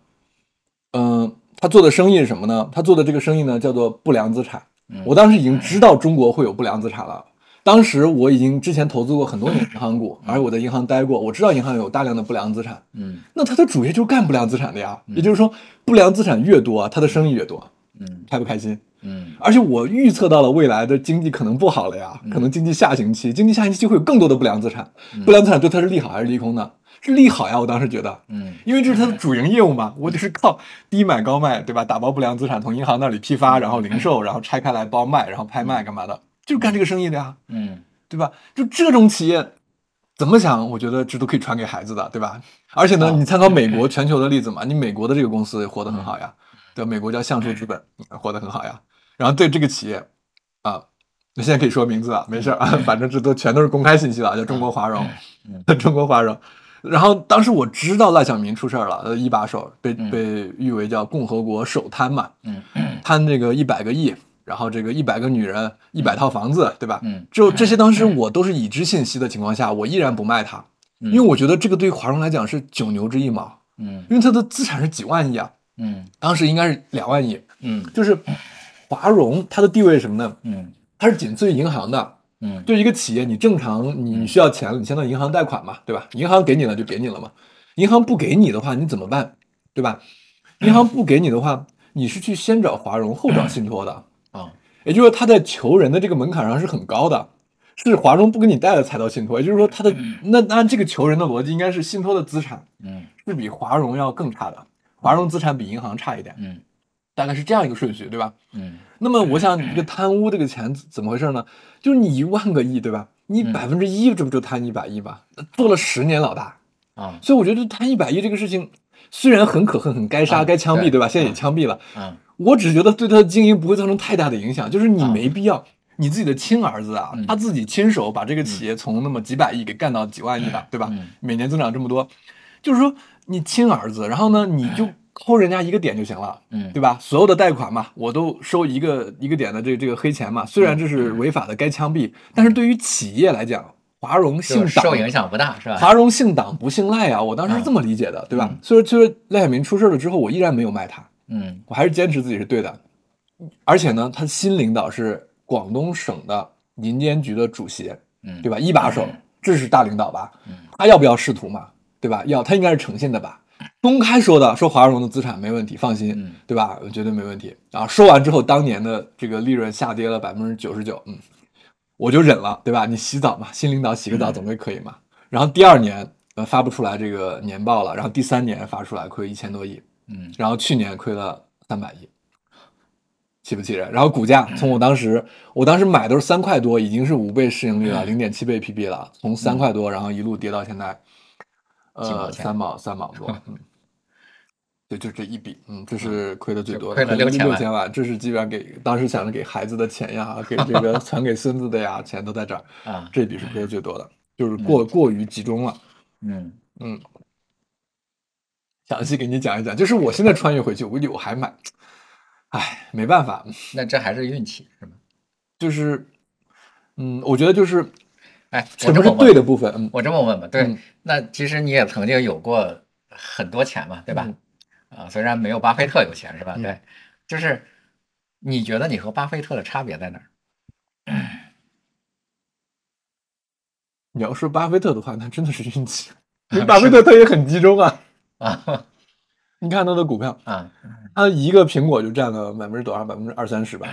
嗯，他做的生意是什么呢？他做的这个生意呢，叫做不良资产。我当时已经知道中国会有不良资产了。当时我已经之前投资过很多年银行股，而且我在银行待过，我知道银行有大量的不良资产。嗯。那他的主业就是干不良资产的呀。也就是说，不良资产越多，他的生意越多。嗯。开不开心？嗯，而且我预测到了未来的经济可能不好了呀，可能经济下行期，经济下行期会有更多的不良资产，不良资产对它是利好还是利空呢？是利好呀，我当时觉得，嗯，因为这是它的主营业务嘛，我就是靠低买高卖，对吧？打包不良资产从银行那里批发，然后零售，然后拆开来包卖，然后拍卖干嘛的，就是干这个生意的呀，嗯，对吧？就这种企业，怎么想，我觉得这都可以传给孩子的，对吧？而且呢，你参考美国全球的例子嘛，你美国的这个公司活得很好呀，对，美国叫橡树资本，活得很好呀。然后对这个企业，啊，那现在可以说名字了，没事啊，[LAUGHS] 反正这都全都是公开信息了，叫中国华融，[LAUGHS] 中国华融。然后当时我知道赖小民出事儿了，呃，一把手被被誉为叫共和国首贪嘛，嗯，贪这个一百个亿，然后这个一百个女人，一百套房子，对吧？嗯，就这些当时我都是已知信息的情况下，我依然不卖它，因为我觉得这个对于华融来讲是九牛之一毛，嗯，因为它的资产是几万亿啊，嗯，当时应该是两万亿，嗯，就是华融它的地位是什么呢？嗯，它是仅次于银行的。嗯，就一个企业，你正常你你需要钱了，你先到银行贷款嘛，对吧？银行给你了就给你了嘛。银行不给你的话，你怎么办？对吧？银行不给你的话，你是去先找华融后找信托的啊。也就是说，他在求人的这个门槛上是很高的，是华融不给你贷了才到信托。也就是说，他的那按这个求人的逻辑，应该是信托的资产，嗯，是比华融要更差的，华融资产比银行差一点，嗯，大概是这样一个顺序，对吧？嗯。那么我想，你这个贪污这个钱怎么回事呢？就是你一万个亿，对吧？你百分之一，这不就贪一百亿吧？做了十年老大啊，所以我觉得贪一百亿这个事情虽然很可恨、很该杀、该枪毙，对吧？现在也枪毙了。嗯，我只是觉得对他的经营不会造成太大的影响，就是你没必要，你自己的亲儿子啊，他自己亲手把这个企业从那么几百亿给干到几万亿的，对吧？每年增长这么多，就是说你亲儿子，然后呢，你就。扣人家一个点就行了，嗯，对吧？所有的贷款嘛，我都收一个一个点的这这个黑钱嘛。虽然这是违法的，该枪毙，但是对于企业来讲，华融姓党，受影响不大，是吧？华融姓党不姓赖啊，我当时是这么理解的，对吧？所以说，就是赖小民出事了之后，我依然没有卖他，嗯，我还是坚持自己是对的。而且呢，他新领导是广东省的银监局的主席，嗯，对吧？一把手，这是大领导吧？嗯他要不要仕途嘛？对吧？要，他应该是诚信的吧？公开说的，说华融的资产没问题，放心，对吧？绝对没问题。啊，说完之后，当年的这个利润下跌了百分之九十九，嗯，我就忍了，对吧？你洗澡嘛，新领导洗个澡总归可以嘛。然后第二年呃发不出来这个年报了，然后第三年发出来亏一千多亿，嗯，然后去年亏了三百亿。气不气人？然后股价从我当时，我当时买都是三块多，已经是五倍市盈率了，零点七倍 PB 了。从三块多，然后一路跌到现在，呃，三毛三毛多。[LAUGHS] 嗯，对，就这一笔，嗯，这是亏的最多的，亏了六千万。这是基本上给当时想着给孩子的钱呀，给 [LAUGHS] 这个传给孙子的呀，钱都在这儿。[LAUGHS] 啊，这笔是亏的最多的，就是过过于集中了。嗯嗯，详细给你讲一讲，就是我现在穿越回去，我估计我还买。哎，没办法，那这还是运气是吗？就是，嗯，我觉得就是，哎，什么是对的部分？嗯，我这么问吧，对，那其实你也曾经有过很多钱嘛，对吧？啊，虽然没有巴菲特有钱是吧？对，就是你觉得你和巴菲特的差别在哪儿？[CLEARS THROAT] 你要说巴菲特的话，那真的是运气，[LAUGHS] 因为巴菲特他也很集中啊啊。[LAUGHS] 你看他的股票啊，他一个苹果就占了百分之多少？百分之二三十吧。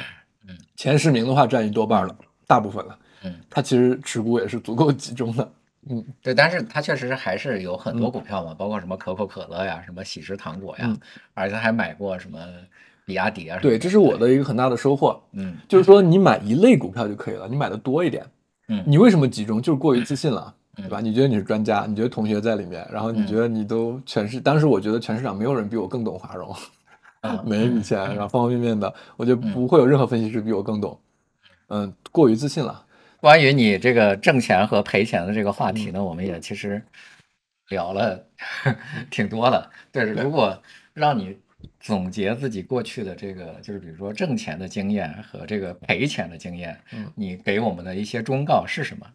嗯，前十名的话占一多半了，大部分了。嗯，他其实持股也是足够集中的。嗯，对，但是他确实还是有很多股票嘛，包括什么可口可乐呀，什么喜事糖果呀，而且还买过什么比亚迪啊。对，这是我的一个很大的收获。嗯，就是说你买一类股票就可以了，你买的多一点。嗯，你为什么集中？就是过于自信了。对吧？你觉得你是专家，你觉得同学在里面，然后你觉得你都全市，当时我觉得全市场没有人比我更懂华融，[LAUGHS] 每一笔钱，然后方方面面的，我觉得不会有任何分析师比我更懂。嗯，过于自信了。关于你这个挣钱和赔钱的这个话题呢，我们也其实聊了 [LAUGHS] 挺多的。对，如果让你总结自己过去的这个，就是比如说挣钱的经验和这个赔钱的经验，嗯，你给我们的一些忠告是什么？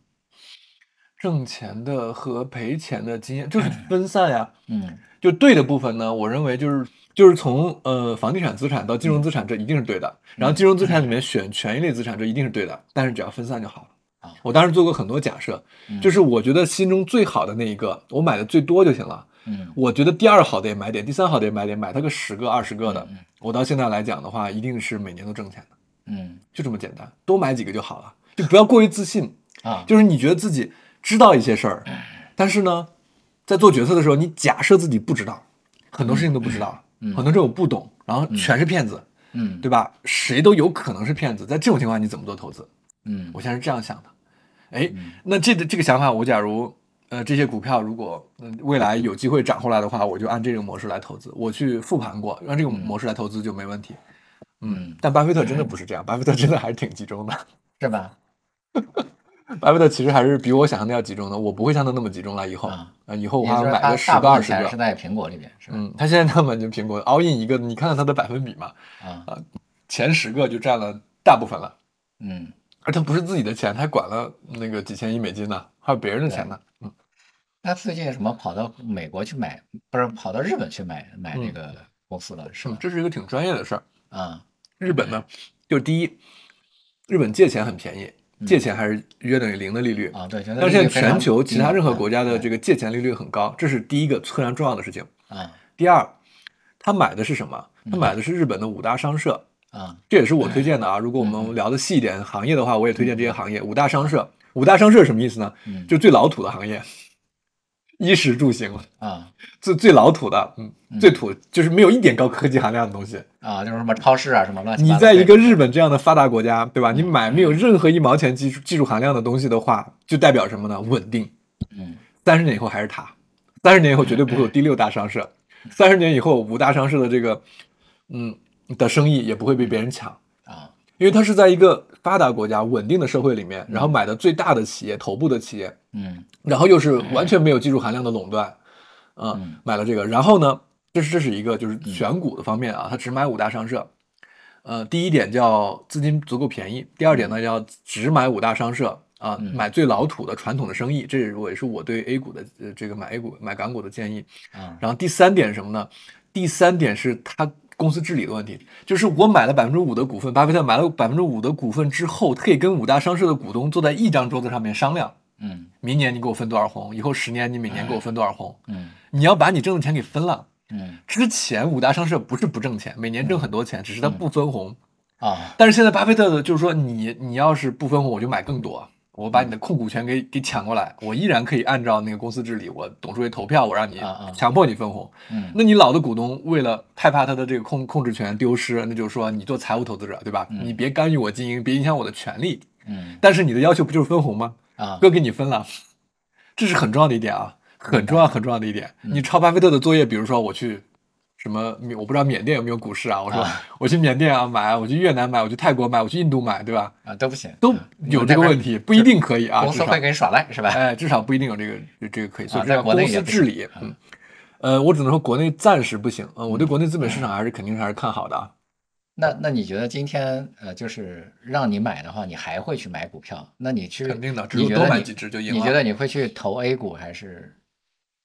挣钱的和赔钱的经验就是分散呀，嗯，就对的部分呢，我认为就是就是从呃房地产资产到金融资产，这一定是对的。然后金融资产里面选权益类资产，这一定是对的。但是只要分散就好了。啊，我当时做过很多假设，就是我觉得心中最好的那一个，我买的最多就行了。嗯，我觉得第二好的也买点，第三好的也买点，买它个十个二十个的，我到现在来讲的话，一定是每年都挣钱的。嗯，就这么简单，多买几个就好了，就不要过于自信啊。就是你觉得自己。知道一些事儿，但是呢，在做决策的时候，你假设自己不知道，很多事情都不知道，很多事我不懂，然后全是骗子，嗯，对吧？谁都有可能是骗子，在这种情况，你怎么做投资？嗯，我现在是这样想的。哎，那这个这个想法，我假如呃这些股票如果未来有机会涨回来的话，我就按这个模式来投资。我去复盘过，按这个模式来投资就没问题。嗯，但巴菲特真的不是这样，巴菲特真的还是挺集中的，是吧？巴菲特其实还是比我想象的要集中的，我不会像他那么集中了。以后啊，以后我还要买个十个二十个。是在苹果里面，是吧？嗯，他现在他们就苹果 all in 一个，你看看他的百分比嘛，啊，前十个就占了大部分了。嗯，而他不是自己的钱，他还管了那个几千亿美金呢，还有别人的钱呢。嗯，他最近什么跑到美国去买，不是跑到日本去买买那个公司了，是吗？这是一个挺专业的事儿啊。日本呢，就第一，日本借钱很便宜。借钱还是约等于零的利率啊，对。但是现在全球其他任何国家的这个借钱利率很高，这是第一个非常重要的事情啊。第二，他买的是什么？他买的是日本的五大商社啊，这也是我推荐的啊。如果我们聊的细一点行业的话，我也推荐这些行业。五大商社，五大商社什么意思呢？就最老土的行业。衣食住行啊，[LAUGHS] 最最老土的，嗯，最土就是没有一点高科技含量的东西啊，就是什么超市啊，什么乱七八。你在一个日本这样的发达国家，对吧？你买没有任何一毛钱技术技术含量的东西的话，就代表什么呢？稳定。嗯，三十年以后还是它，三十年以后绝对不会有第六大商社，三十年以后五大商社的这个，嗯，的生意也不会被别人抢啊，因为它是在一个。发达国家稳定的社会里面，然后买的最大的企业头部的企业，嗯，然后又是完全没有技术含量的垄断，嗯，买了这个，然后呢，这是这是一个就是选股的方面啊，他只买五大商社，呃，第一点叫资金足够便宜，第二点呢叫只买五大商社啊，买最老土的传统的生意，这也是我对 A 股的呃这个买 A 股买港股的建议，啊，然后第三点什么呢？第三点是他。公司治理的问题，就是我买了百分之五的股份，巴菲特买了百分之五的股份之后，他可以跟五大商社的股东坐在一张桌子上面商量，嗯，明年你给我分多少红，以后十年你每年给我分多少红，嗯，你要把你挣的钱给分了。嗯之前五大商社不是不挣钱，每年挣很多钱，只是它不分红。啊但是现在巴菲特的就是说你你要是不分红，我就买更多，我把你的控股权给给抢过来，我依然可以按照那个公司治理，我董事会投票，我让你强迫你分红。嗯那你老的股东为了害怕他的这个控控制权丢失，那就是说你做财务投资者对吧？你别干预我经营，别影响我的权利。嗯但是你的要求不就是分红吗？啊哥给你分了，这是很重要的一点啊，很重要很重要的一点。你抄巴菲特的作业，比如说我去什么，我不知道缅甸有没有股市啊？我说啊我去缅甸啊买，我去越南买，我去泰国买，我去印度买，对吧？啊都不行，都嗯有这个问题，不一定可以啊。公司会给你耍赖是吧？哎，至少不一定有这个这这个可以，所以啊在公国内也不行司治理。嗯，呃，我只能说国内暂时不行。嗯，我对国内资本市场还是肯定还是看好的啊。那那你觉得今天呃，就是让你买的话，你还会去买股票？那你去肯定的，只有多买几只就赢了。你觉得你会去投 A 股还是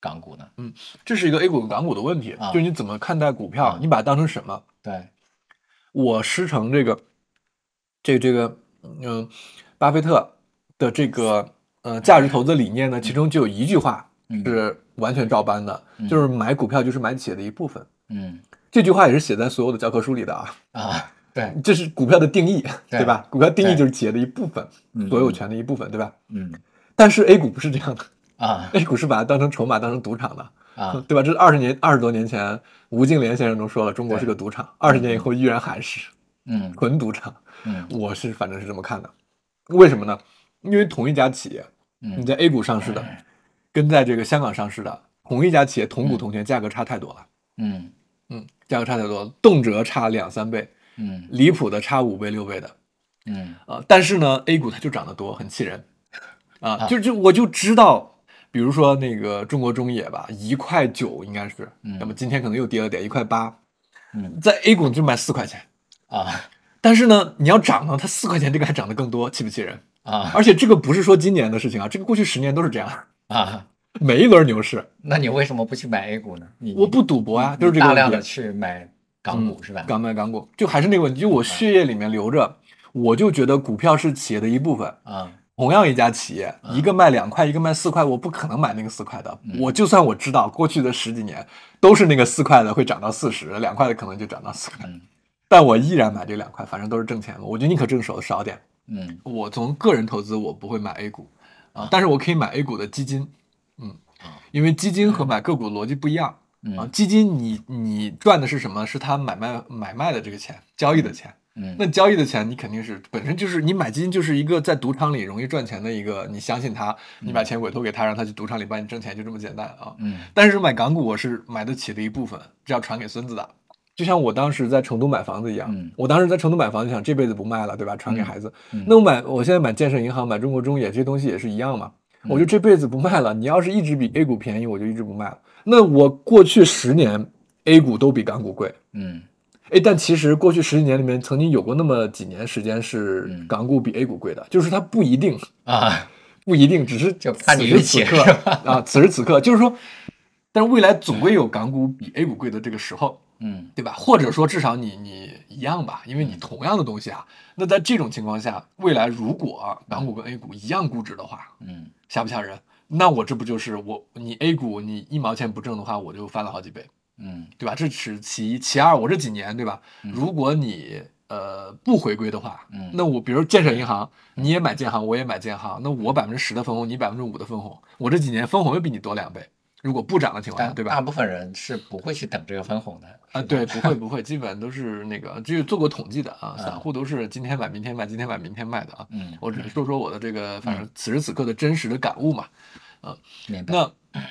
港股呢？嗯这是一个 A 股跟港股的问题，啊就是你怎么看待股票啊，你把它当成什么？对，我师承这个，这这个，嗯，巴菲特的这个呃价值投资理念呢，其中就有一句话嗯是完全照搬的，就是买股票就是买企业的一部分。嗯这句话也是写在所有的教科书里的啊，啊，对，这是股票的定义，对对吧？股票定义就是企业的一部分，嗯所有权的一部分，对吧？嗯但是 A 股不是这样的啊，A 股是把它当成筹码，当成赌场的。啊 [LAUGHS] 对吧？这是二十年二十多年前，吴敬琏先生都说了，中国是个赌场。二十年以后依然还是嗯纯赌场。嗯我是反正是这么看的。为什么呢？因为同一家企业，你嗯在 A 股上市的，跟在这个香港上市的同一家企业同股同权，价格差太多了。嗯嗯，价格差太多了，动辄差两三倍，嗯离谱的差五倍六倍的嗯啊、但是呢，A 股它就涨得多，很气人 [LAUGHS] 啊！啊就就我就知道，比如说那个中国中冶吧，一块九应该是，嗯那么今天可能又跌了点，一块八，嗯在 A 股就卖四块钱。啊但是呢，你要涨呢，它四块钱这个还涨得更多，气不气人？啊而且这个不是说今年的事情啊，这个过去十年都是这样，啊！每一轮牛市，那你为什么不去买 A 股呢？你我不赌博啊，就是这个大。量的去买港股是吧？港买港股，就还是那个问题，就我血液里面流着，我就觉得股票是企业的一部分。啊同样一家企业，一个卖两块，一个卖四块，我不可能买那个四块的。我就算我知道过去的十几年都是那个四块的会涨到四十，两块的可能就涨到四块，嗯 [LAUGHS] 但我依然买这两块，反正都是挣钱嘛。我觉得宁可挣手少点。嗯我从个人投资，我不会买 A 股啊，但是我可以买 A 股的基金，嗯啊，因为基金和买个股的逻辑不一样啊。嗯基金你你赚的是什么？是它买卖买卖的这个钱，交易的钱。嗯那交易的钱，你肯定是本身就是你买基金就是一个在赌场里容易赚钱的一个，你相信他，你把钱委托给他，让他去赌场里帮你挣钱，就这么简单啊。嗯但是买港股，我是买得起的一部分，这要传给孙子的。就像我当时在成都买房子一样，嗯我当时在成都买房子，想这辈子不卖了，对吧？传给孩子。嗯那我买，我现在买建设银行、买中国中冶这些东西也是一样嘛。嗯我就这辈子不卖了，你要是一直比 A 股便宜，我就一直不卖了。那我过去十年 A 股都比港股贵，嗯哎，但其实过去十几年里面，曾经有过那么几年时间是嗯港股比 A 股贵的，就是它不一定，啊不一定，只是就看你此时运气此刻啊，此时此刻，就是说，但是未来总归有港股比 A 股贵的这个时候，嗯对吧？或者说至少你你一样吧，因为你同样的东西啊，那在这种情况下，未来如果港股跟 A 股一样估值的话，嗯吓不吓人？那我这不就是我你 A 股你一毛钱不挣的话，我就翻了好几倍。嗯对吧？这是其一，其二，我这几年对吧？如果你呃不回归的话，嗯那我比如建设银行，你也买建行，我也买建行，那我百分之十的分红，你百分之五的分红，我这几年分红又比你多两倍。如果不涨的情况下，对吧？大部分人是不会去等这个分红的啊，对，不会不会，[LAUGHS] 基本都是那个，就是做过统计的啊，散户都是今天买明天卖，今天买明天卖的啊。嗯我只是说说我的这个，反正此时此刻的真实的感悟嘛。明白那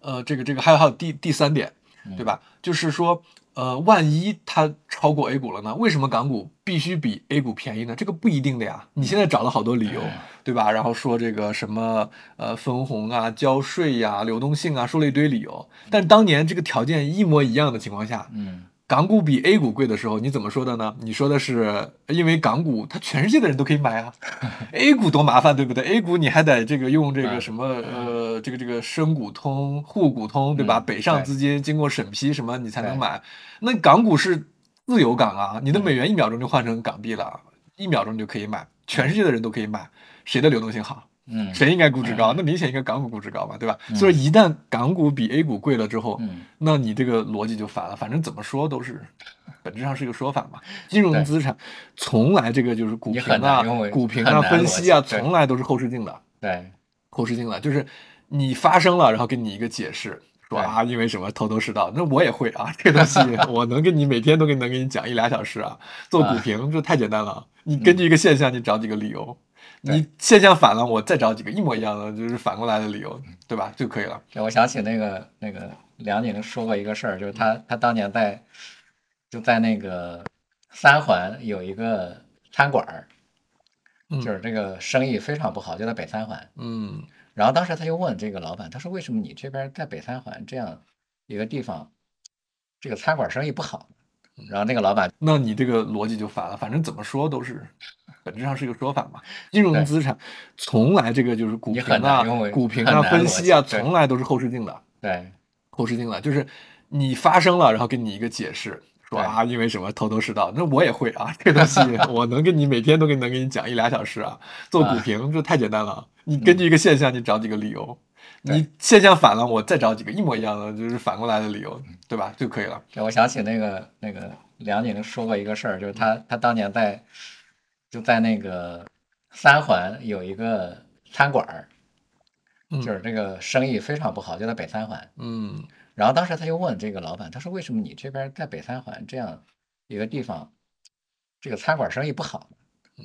呃，这个这个还有还有第第三点，嗯对吧？就是说，呃，万一它超过 A 股了呢？为什么港股必须比 A 股便宜呢？这个不一定的呀。你现在找了好多理由，嗯对吧？然后说这个什么呃分红啊、交税呀、流动性啊，说了一堆理由。但当年这个条件一模一样的情况下，嗯港股比 A 股贵的时候，你怎么说的呢？你说的是因为港股它全世界的人都可以买啊，[LAUGHS] A 股多麻烦，对不对？A 股你还得这个用这个嗯什么呃，这个这个深股通、沪股通，对吧？嗯北上资金经过审批什么你才能买。那港股是自由港啊，你的美元一秒钟就换成港币了，一秒钟就可以买，全世界的人都可以买，谁的流动性好？嗯，谁应该估值高？那明显应该港股估值高嘛，对吧？所以一旦港股比 A 股贵了之后，那你这个逻辑就反了。反正怎么说都是，本质上是一个说法嘛。金融资产从来这个就是股评啊、股评啊、分析啊，从来都是后视镜的。对，后视镜的，就是你发生了，然后给你一个解释。说啊，因为什么头头是道？那我也会啊，[LAUGHS] 这个东西 [LAUGHS] 我能跟你每天都给能给你讲一俩小时啊。做股评这太简单了，你根据一个现象，你找几个理由，你现象反了，我再找几个一模一样的，就是反过来的理由，对吧？就可以了。我想起那个那个梁宁说过一个事儿，就是他他当年在就在那个三环有一个餐馆儿，就是这个生意非常不好，就在北三环。嗯。然后当时他就问这个老板，他说：“为什么你这边在北三环这样一个地方，这个餐馆生意不好？”然后那个老板，那你这个逻辑就反了。反正怎么说都是，本质上是一个说法嘛。金融资产从来这个就是股评啊、股评啊、分析啊，从来都是后视镜的。对，后视镜的，就是你发生了，然后给你一个解释。说啊，因为什么头头是道？那我也会啊，这个东西 [LAUGHS] 我能跟你每天都给能给你讲一俩小时啊。做股评这太简单了，你根据一个现象，你找几个理由，你现象反了，我再找几个一模一样的，就是反过来的理由，对吧？就可以了。我想起那个那个梁宁说过一个事儿，就是他他当年在就在那个三环有一个餐馆儿，就是这个生意非常不好，就在北三环。嗯。然后当时他就问这个老板，他说：“为什么你这边在北三环这样一个地方，这个餐馆生意不好？”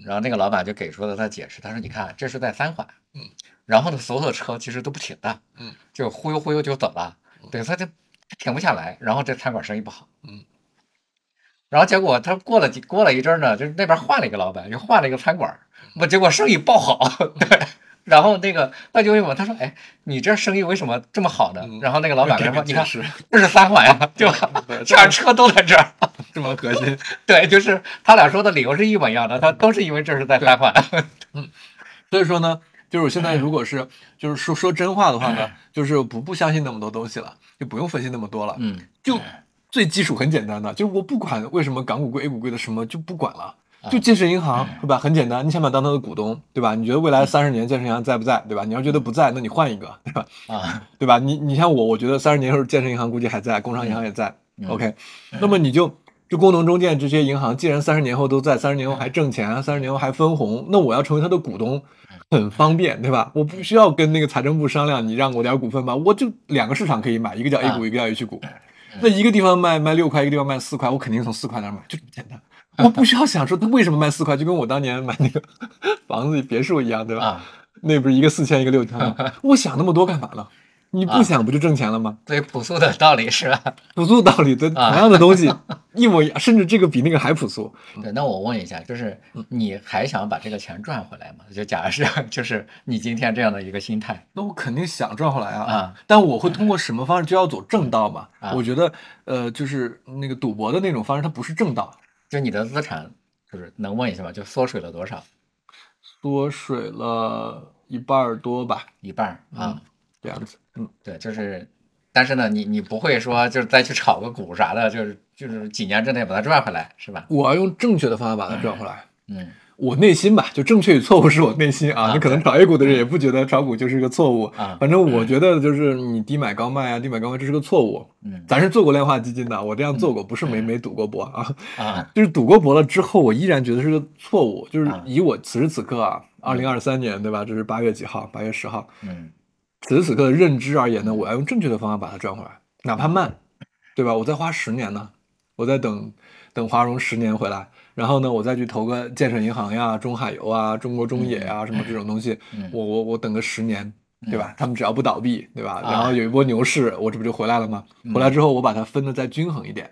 然后那个老板就给出了他解释，他说：“你看，这是在三环，嗯，然后呢，所有的车其实都不停的，嗯，就忽悠忽悠就走了，对，他就停不下来。然后这餐馆生意不好，嗯，然后结果他过了几过了一阵呢，就是那边换了一个老板，又换了一个餐馆，不，结果生意爆好，[LAUGHS] 对。”然后那个他就问我，他说：“哎，你这生意为什么这么好呢？”然后那个老板说：“你看，这是三环呀，对吧？这车都在这儿，这么核心。[LAUGHS] 对，就是他俩说的理由是一模一样的，他都是因为这是在三环。[LAUGHS] 嗯，所以说呢，就是我现在如果是就是说说真话的话呢，就是不不相信那么多东西了，就不用分析那么多了。嗯，就最基础很简单的，就是我不管为什么港股贵 A 股贵的什么就不管了。就建设银行，对吧？很简单，你想不想当他的股东，对吧？你觉得未来三十年建设银行在不在，对吧？你要觉得不在，那你换一个，对吧？啊，对吧？你你像我，我觉得三十年后建设银行估计还在，工商银行也在。OK，那么你就就工农中建这些银行，既然三十年后都在，三十年后还挣钱，三十年后还分红，那我要成为他的股东，很方便，对吧？我不需要跟那个财政部商量，你让我点股份吧，我就两个市场可以买，一个叫 A 股，一个叫 H 股。那一个地方卖卖六块，一个地方卖四块，我肯定从四块那买，就这么简单。我不需要想说他为什么卖四块，就跟我当年买那个房子别墅一样，对吧？那不是一个四千，一个六千吗？[LAUGHS] 我想那么多干嘛呢？你不想不就挣钱了吗？对，朴素的道理是吧？朴素道理，对，同样的东西一模一样，甚至这个比那个还朴素。对，那我问一下，就是你还想把这个钱赚回来吗？就假设是，就是你今天这样的一个心态，那我肯定想赚回来啊！啊，但我会通过什么方式？就要走正道嘛？我觉得，呃，就是那个赌博的那种方式，它不是正道。就你的资产，就是能问一下吗？就缩水了多少？缩水了一半多吧，一半啊，这样子。嗯，对，就是，但是呢，你你不会说就是再去炒个股啥的，就是就是几年之内把它赚回来，是吧？我要用正确的方法把它赚回来。嗯。我内心吧，就正确与错误是我内心啊。你可能炒 A 股的人也不觉得炒股就是一个错误啊。反正我觉得就是你低买高卖啊，低买高卖这是个错误。嗯，咱是做过量化基金的，我这样做过，不是没没赌过博啊。啊，就是赌过博了之后，我依然觉得是个错误。就是以我此时此刻啊，二零二三年对吧？这是八月几号？八月十号。嗯，此时此刻的认知而言呢，我要用正确的方法把它赚回来，哪怕慢，对吧？我再花十年呢，我再等等华融十年回来。然后呢，我再去投个建设银行呀、中海油啊、中国中冶呀什么这种东西，我我我等个十年，对吧？他们只要不倒闭，对吧？然后有一波牛市，我这不就回来了吗？回来之后，我把它分的再均衡一点，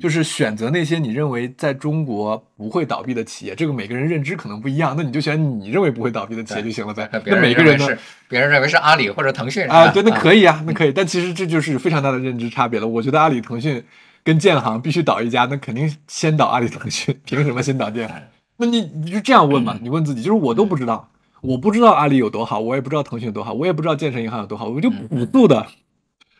就是选择那些你认为在中国不会倒闭的企业。这个每个人认知可能不一样，那你就选你认为不会倒闭的企业就行了呗。那每个人呢？别人认为是阿里或者腾讯啊？对，那可以啊，那可以。但其实这就是非常大的认知差别了。我觉得阿里、腾讯。跟建行必须倒一家，那肯定先倒阿里、腾讯，凭什么先倒建行？[LAUGHS] 那你你就这样问嘛？你问自己，就是我都不知道，我不知道阿里有多好，我也不知道腾讯有多好，我也不知道建设银行有多好，我就朴素的、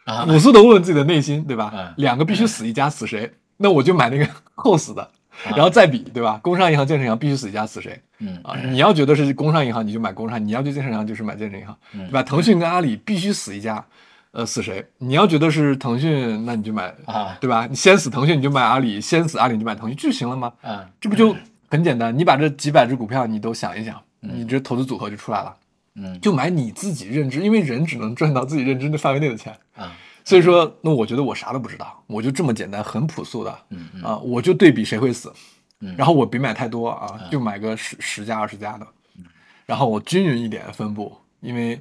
朴素的问问自己的内心，对吧？两个必须死一家，死谁？那我就买那个 [LAUGHS] 后死的，然后再比，对吧？工商银行、建设银行必须死一家死谁？嗯啊，你要觉得是工商银行，你就买工商；你要去建设银行，就是买建设银行，对吧？腾讯跟阿里必须死一家，呃，死谁？你要觉得是腾讯，那你就买啊，对吧？你先死腾讯，你就买阿里；先死阿里，你就买腾讯，就行了吗？嗯，这不就很简单？你把这几百只股票你都想一想，你这投资组合就出来了。嗯，就买你自己认知，因为人只能赚到自己认知的范围内的钱啊。所以说，那我觉得我啥都不知道，我就这么简单，很朴素的，嗯嗯啊，我就对比谁会死，嗯然后我别买太多啊，就买个十十家二十家的，然后我均匀一点分布，因为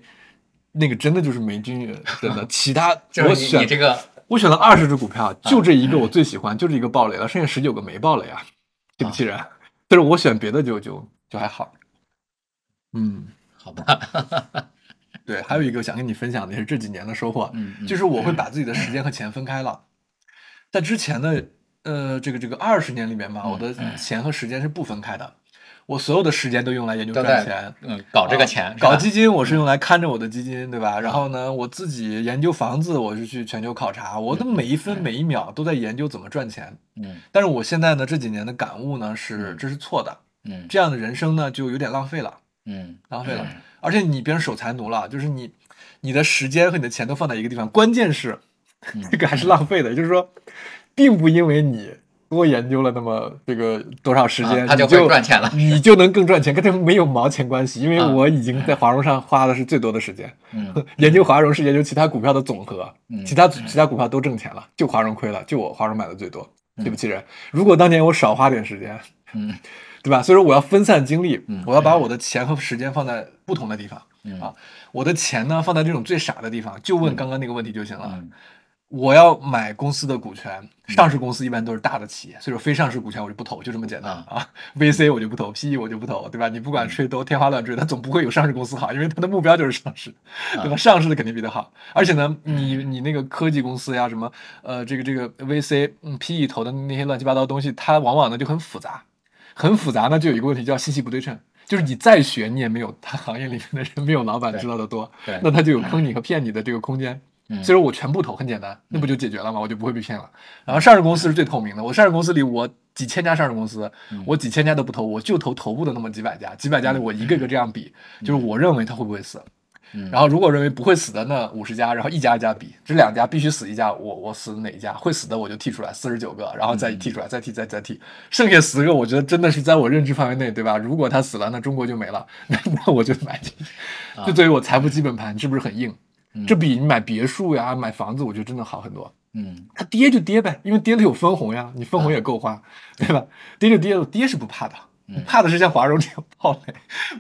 那个真的就是没均匀，真的，[LAUGHS] 其他 [LAUGHS] 我选你这个我选了二十只股票，就这一个我最喜欢，就这一个爆雷了，剩下十九个没爆雷啊，气不气人？[LAUGHS] 但是我选别的就就就还好，嗯。好吧，[LAUGHS] 对，还有一个想跟你分享的是这几年的收获，嗯嗯就是我会把自己的时间和钱分开了。在之前的呃这个这个二十年里面嘛，我的钱和时间是不分开的，我所有的时间都用来研究赚钱。嗯搞这个钱，搞基金，我是用来看着我的基金，对吧？然后呢，我自己研究房子，我是去全球考察，我的每一分每一秒都在研究怎么赚钱。嗯但是我现在呢，这几年的感悟呢是这是错的，嗯这样的人生呢就有点浪费了。嗯浪费了，而且你变成守财奴了，就是你你的时间和你的钱都放在一个地方，关键是嗯 [LAUGHS] 这个还是浪费的，就是说，并不因为你多研究了那么这个多少时间，啊他就会赚钱了你就能更赚钱，跟他没有毛钱关系，因为啊我已经在华融上花的是最多的时间，嗯。研究华融是研究其他股票的总和，嗯其他其他股票都挣钱了，就华融亏了，就我华融买的最多，对不起人？如果当年我少花点时间，嗯 [LAUGHS] 对吧？所以说我要分散精力，嗯我要把我的钱和时间放在不同的地方、嗯啊。我的钱呢放在这种最傻的地方，就问刚刚那个问题就行了。嗯我要买公司的股权，上市公司一般都是大的企业，所以说非上市股权我就不投，就这么简单啊。VC 我就不投，PE 我就不投，对吧？你不管吹都天花乱坠，它总不会有上市公司好，因为它的目标就是上市，对吧？上市的肯定比它好。而且呢，你你那个科技公司呀，什么呃这个这个 VC 嗯 PE 投的那些乱七八糟东西，它往往呢就很复杂。很复杂呢，就有一个问题叫信息不对称，就是你再学，你也没有他行业里面的人没有老板知道的多，对那他就有坑你和骗你的这个空间。嗯所以说我全部投很简单，那不就解决了吗？我就不会被骗了。然后上市公司是最透明的，我上市公司里我几千家上市公司，我几千家都不投，我就投头部的那么几百家，几百家里我一个个这样比，就是我认为他会不会死。嗯然后如果认为不会死的那五十家，然后一家一家比，这两家必须死一家，我我死哪一家会死的我就剔出来四十九个，然后再剔出来，再剔再再剔，剩下十个我觉得真的是在我认知范围内，对吧？如果他死了，那中国就没了，[LAUGHS] 那那我就买进去。就对于我财富基本盘，是不是很硬？这比你买别墅呀、买房子，我觉得真的好很多。嗯它跌就跌呗，因为跌它有分红呀，你分红也够花，对吧？跌就跌了，跌是不怕的，怕的是像华融这样暴雷，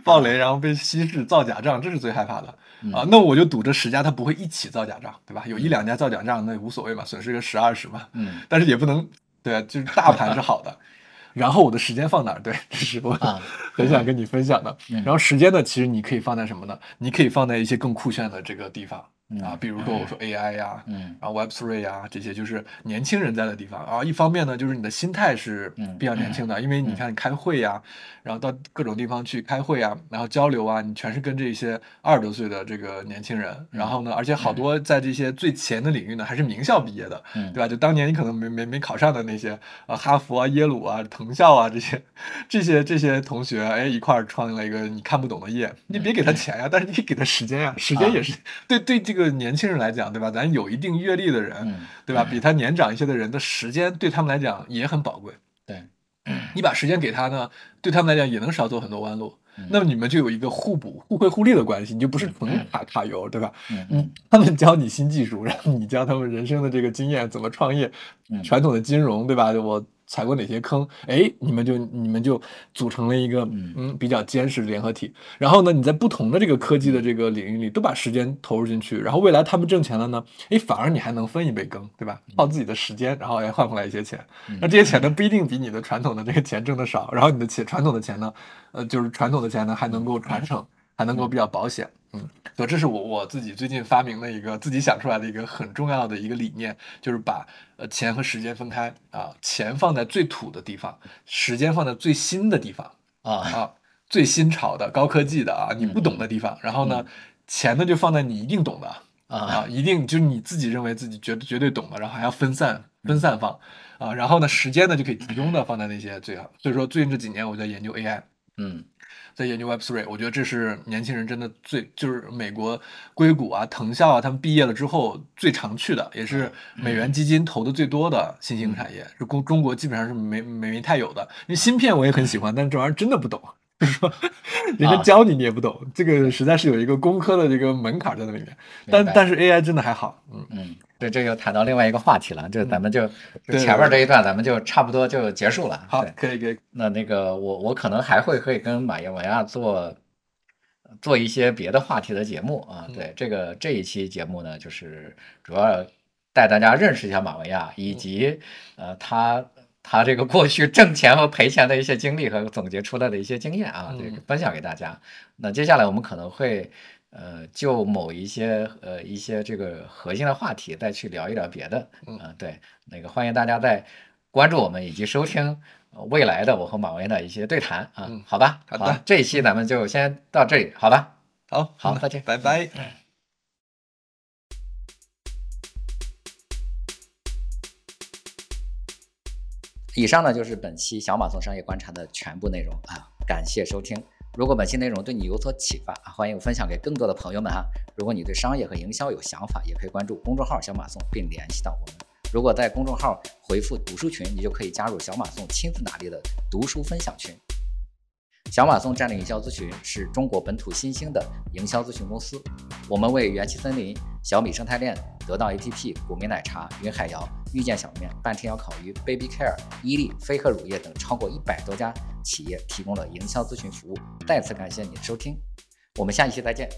暴雷然后被稀释造假账，这是最害怕的啊。那我就赌这十家他不会一起造假账，对吧？有一两家造假账那无所谓嘛，损失个十二十嘛，嗯但是也不能对啊，就是大盘是好的。[LAUGHS] 然后我的时间放哪儿？对，这是我啊 [LAUGHS] 很想跟你分享的。然后时间呢，其实你可以放在什么呢？你可以放在一些更酷炫的这个地方啊，比如说我说 AI 呀，嗯。然后 Web Three 呀，这些就是年轻人在的地方。啊。一方面呢，就是你的心态是比较年轻的，因为你看你开会呀，然后到各种地方去开会啊，然后交流啊，你全是跟这些二十多岁的这个年轻人。然后呢，而且好多在这些最前的领域呢，还是名校毕业的，嗯。对吧？就当年你可能没没没考上的那些啊，哈佛啊、耶鲁啊、藤校啊这些这些这些同学，哎，一块儿创立了一个你看不懂的业。你别给他钱呀，但是你可以给他时间呀，时间也是对对这个年轻人来讲，对吧？咱有一定阅历的人，嗯对吧？比他年长一些的人的时间对他们来讲也很宝贵。对，你把时间给他呢，对他们来讲也能少走很多弯路。那么你们就有一个互补、互惠互利的关系，你就不是纯卡卡油，对吧？嗯嗯，他们教你新技术，然后你教他们人生的这个经验，怎么创业，嗯传统的金融，对吧？我踩过哪些坑？哎，你们就你们就组成了一个嗯比较坚实的联合体。然后呢，你在不同的这个科技的这个领域里，都把时间投入进去，然后未来他们挣钱了呢，哎，反而你还能分一杯羹，对吧？靠自己的时间，然后哎换回来一些钱。那这些钱呢，不一定比你的传统的这个钱挣的少，然后你的钱传统的钱呢，呃，就是传统的钱呢还能够传承，还能够比较保险。嗯，对这是我我自己最近发明的一个自己想出来的一个很重要的一个理念，就是把呃钱和时间分开啊，钱放在最土的地方，时间放在最新的地方啊啊，最新潮的高科技的啊，你不懂的地方，然后呢，钱呢就放在你一定懂的。啊，一定就是你自己认为自己绝绝对懂的，然后还要分散分散放啊，然后呢，时间呢就可以集中的放在那些最好。所以说，最近这几年我在研究 AI，嗯，在研究 Web Three，我觉得这是年轻人真的最就是美国硅谷啊、藤校啊，他们毕业了之后最常去的，也是美元基金投的最多的新兴产业，是中中国基本上是没没没太有的。因为芯片我也很喜欢，但是这玩意儿真的不懂。就是说，[LAUGHS] 人家教你你也不懂，这个实在是有一个工科的这个门槛在那里面。但但是 AI 真的还好，嗯嗯，对，这又谈到另外一个话题了，就咱们就前面这一段咱们就差不多就结束了。好，可以可以。那那个我我可能还会可以跟马文亚做做一些别的话题的节目啊。对，这个这一期节目呢，就是主要带大家认识一下马维亚，以及呃他。他这个过去挣钱和赔钱的一些经历和总结出来的一些经验啊，这个分享给大家。那接下来我们可能会呃就某一些呃一些这个核心的话题再去聊一聊别的。嗯，对，那个欢迎大家在关注我们以及收听未来的我和马威的一些对谈啊。好吧，好的，这一期咱们就先到这里，好吧？好，好，再见，拜拜。以上呢就是本期小马送商业观察的全部内容啊，感谢收听。如果本期内容对你有所启发，欢迎分享给更多的朋友们哈。如果你对商业和营销有想法，也可以关注公众号小马送并联系到我们。如果在公众号回复读书群，你就可以加入小马送亲自拿捏的读书分享群。小马送战略营销咨询是中国本土新兴的营销咨询公司，我们为元气森林、小米生态链、得到 APP、古茗奶茶、云海肴、遇见小面、半天妖烤鱼、Baby Care、伊利、飞鹤乳业等超过一百多家企业提供了营销咨询服务。再次感谢你的收听，我们下一期再见。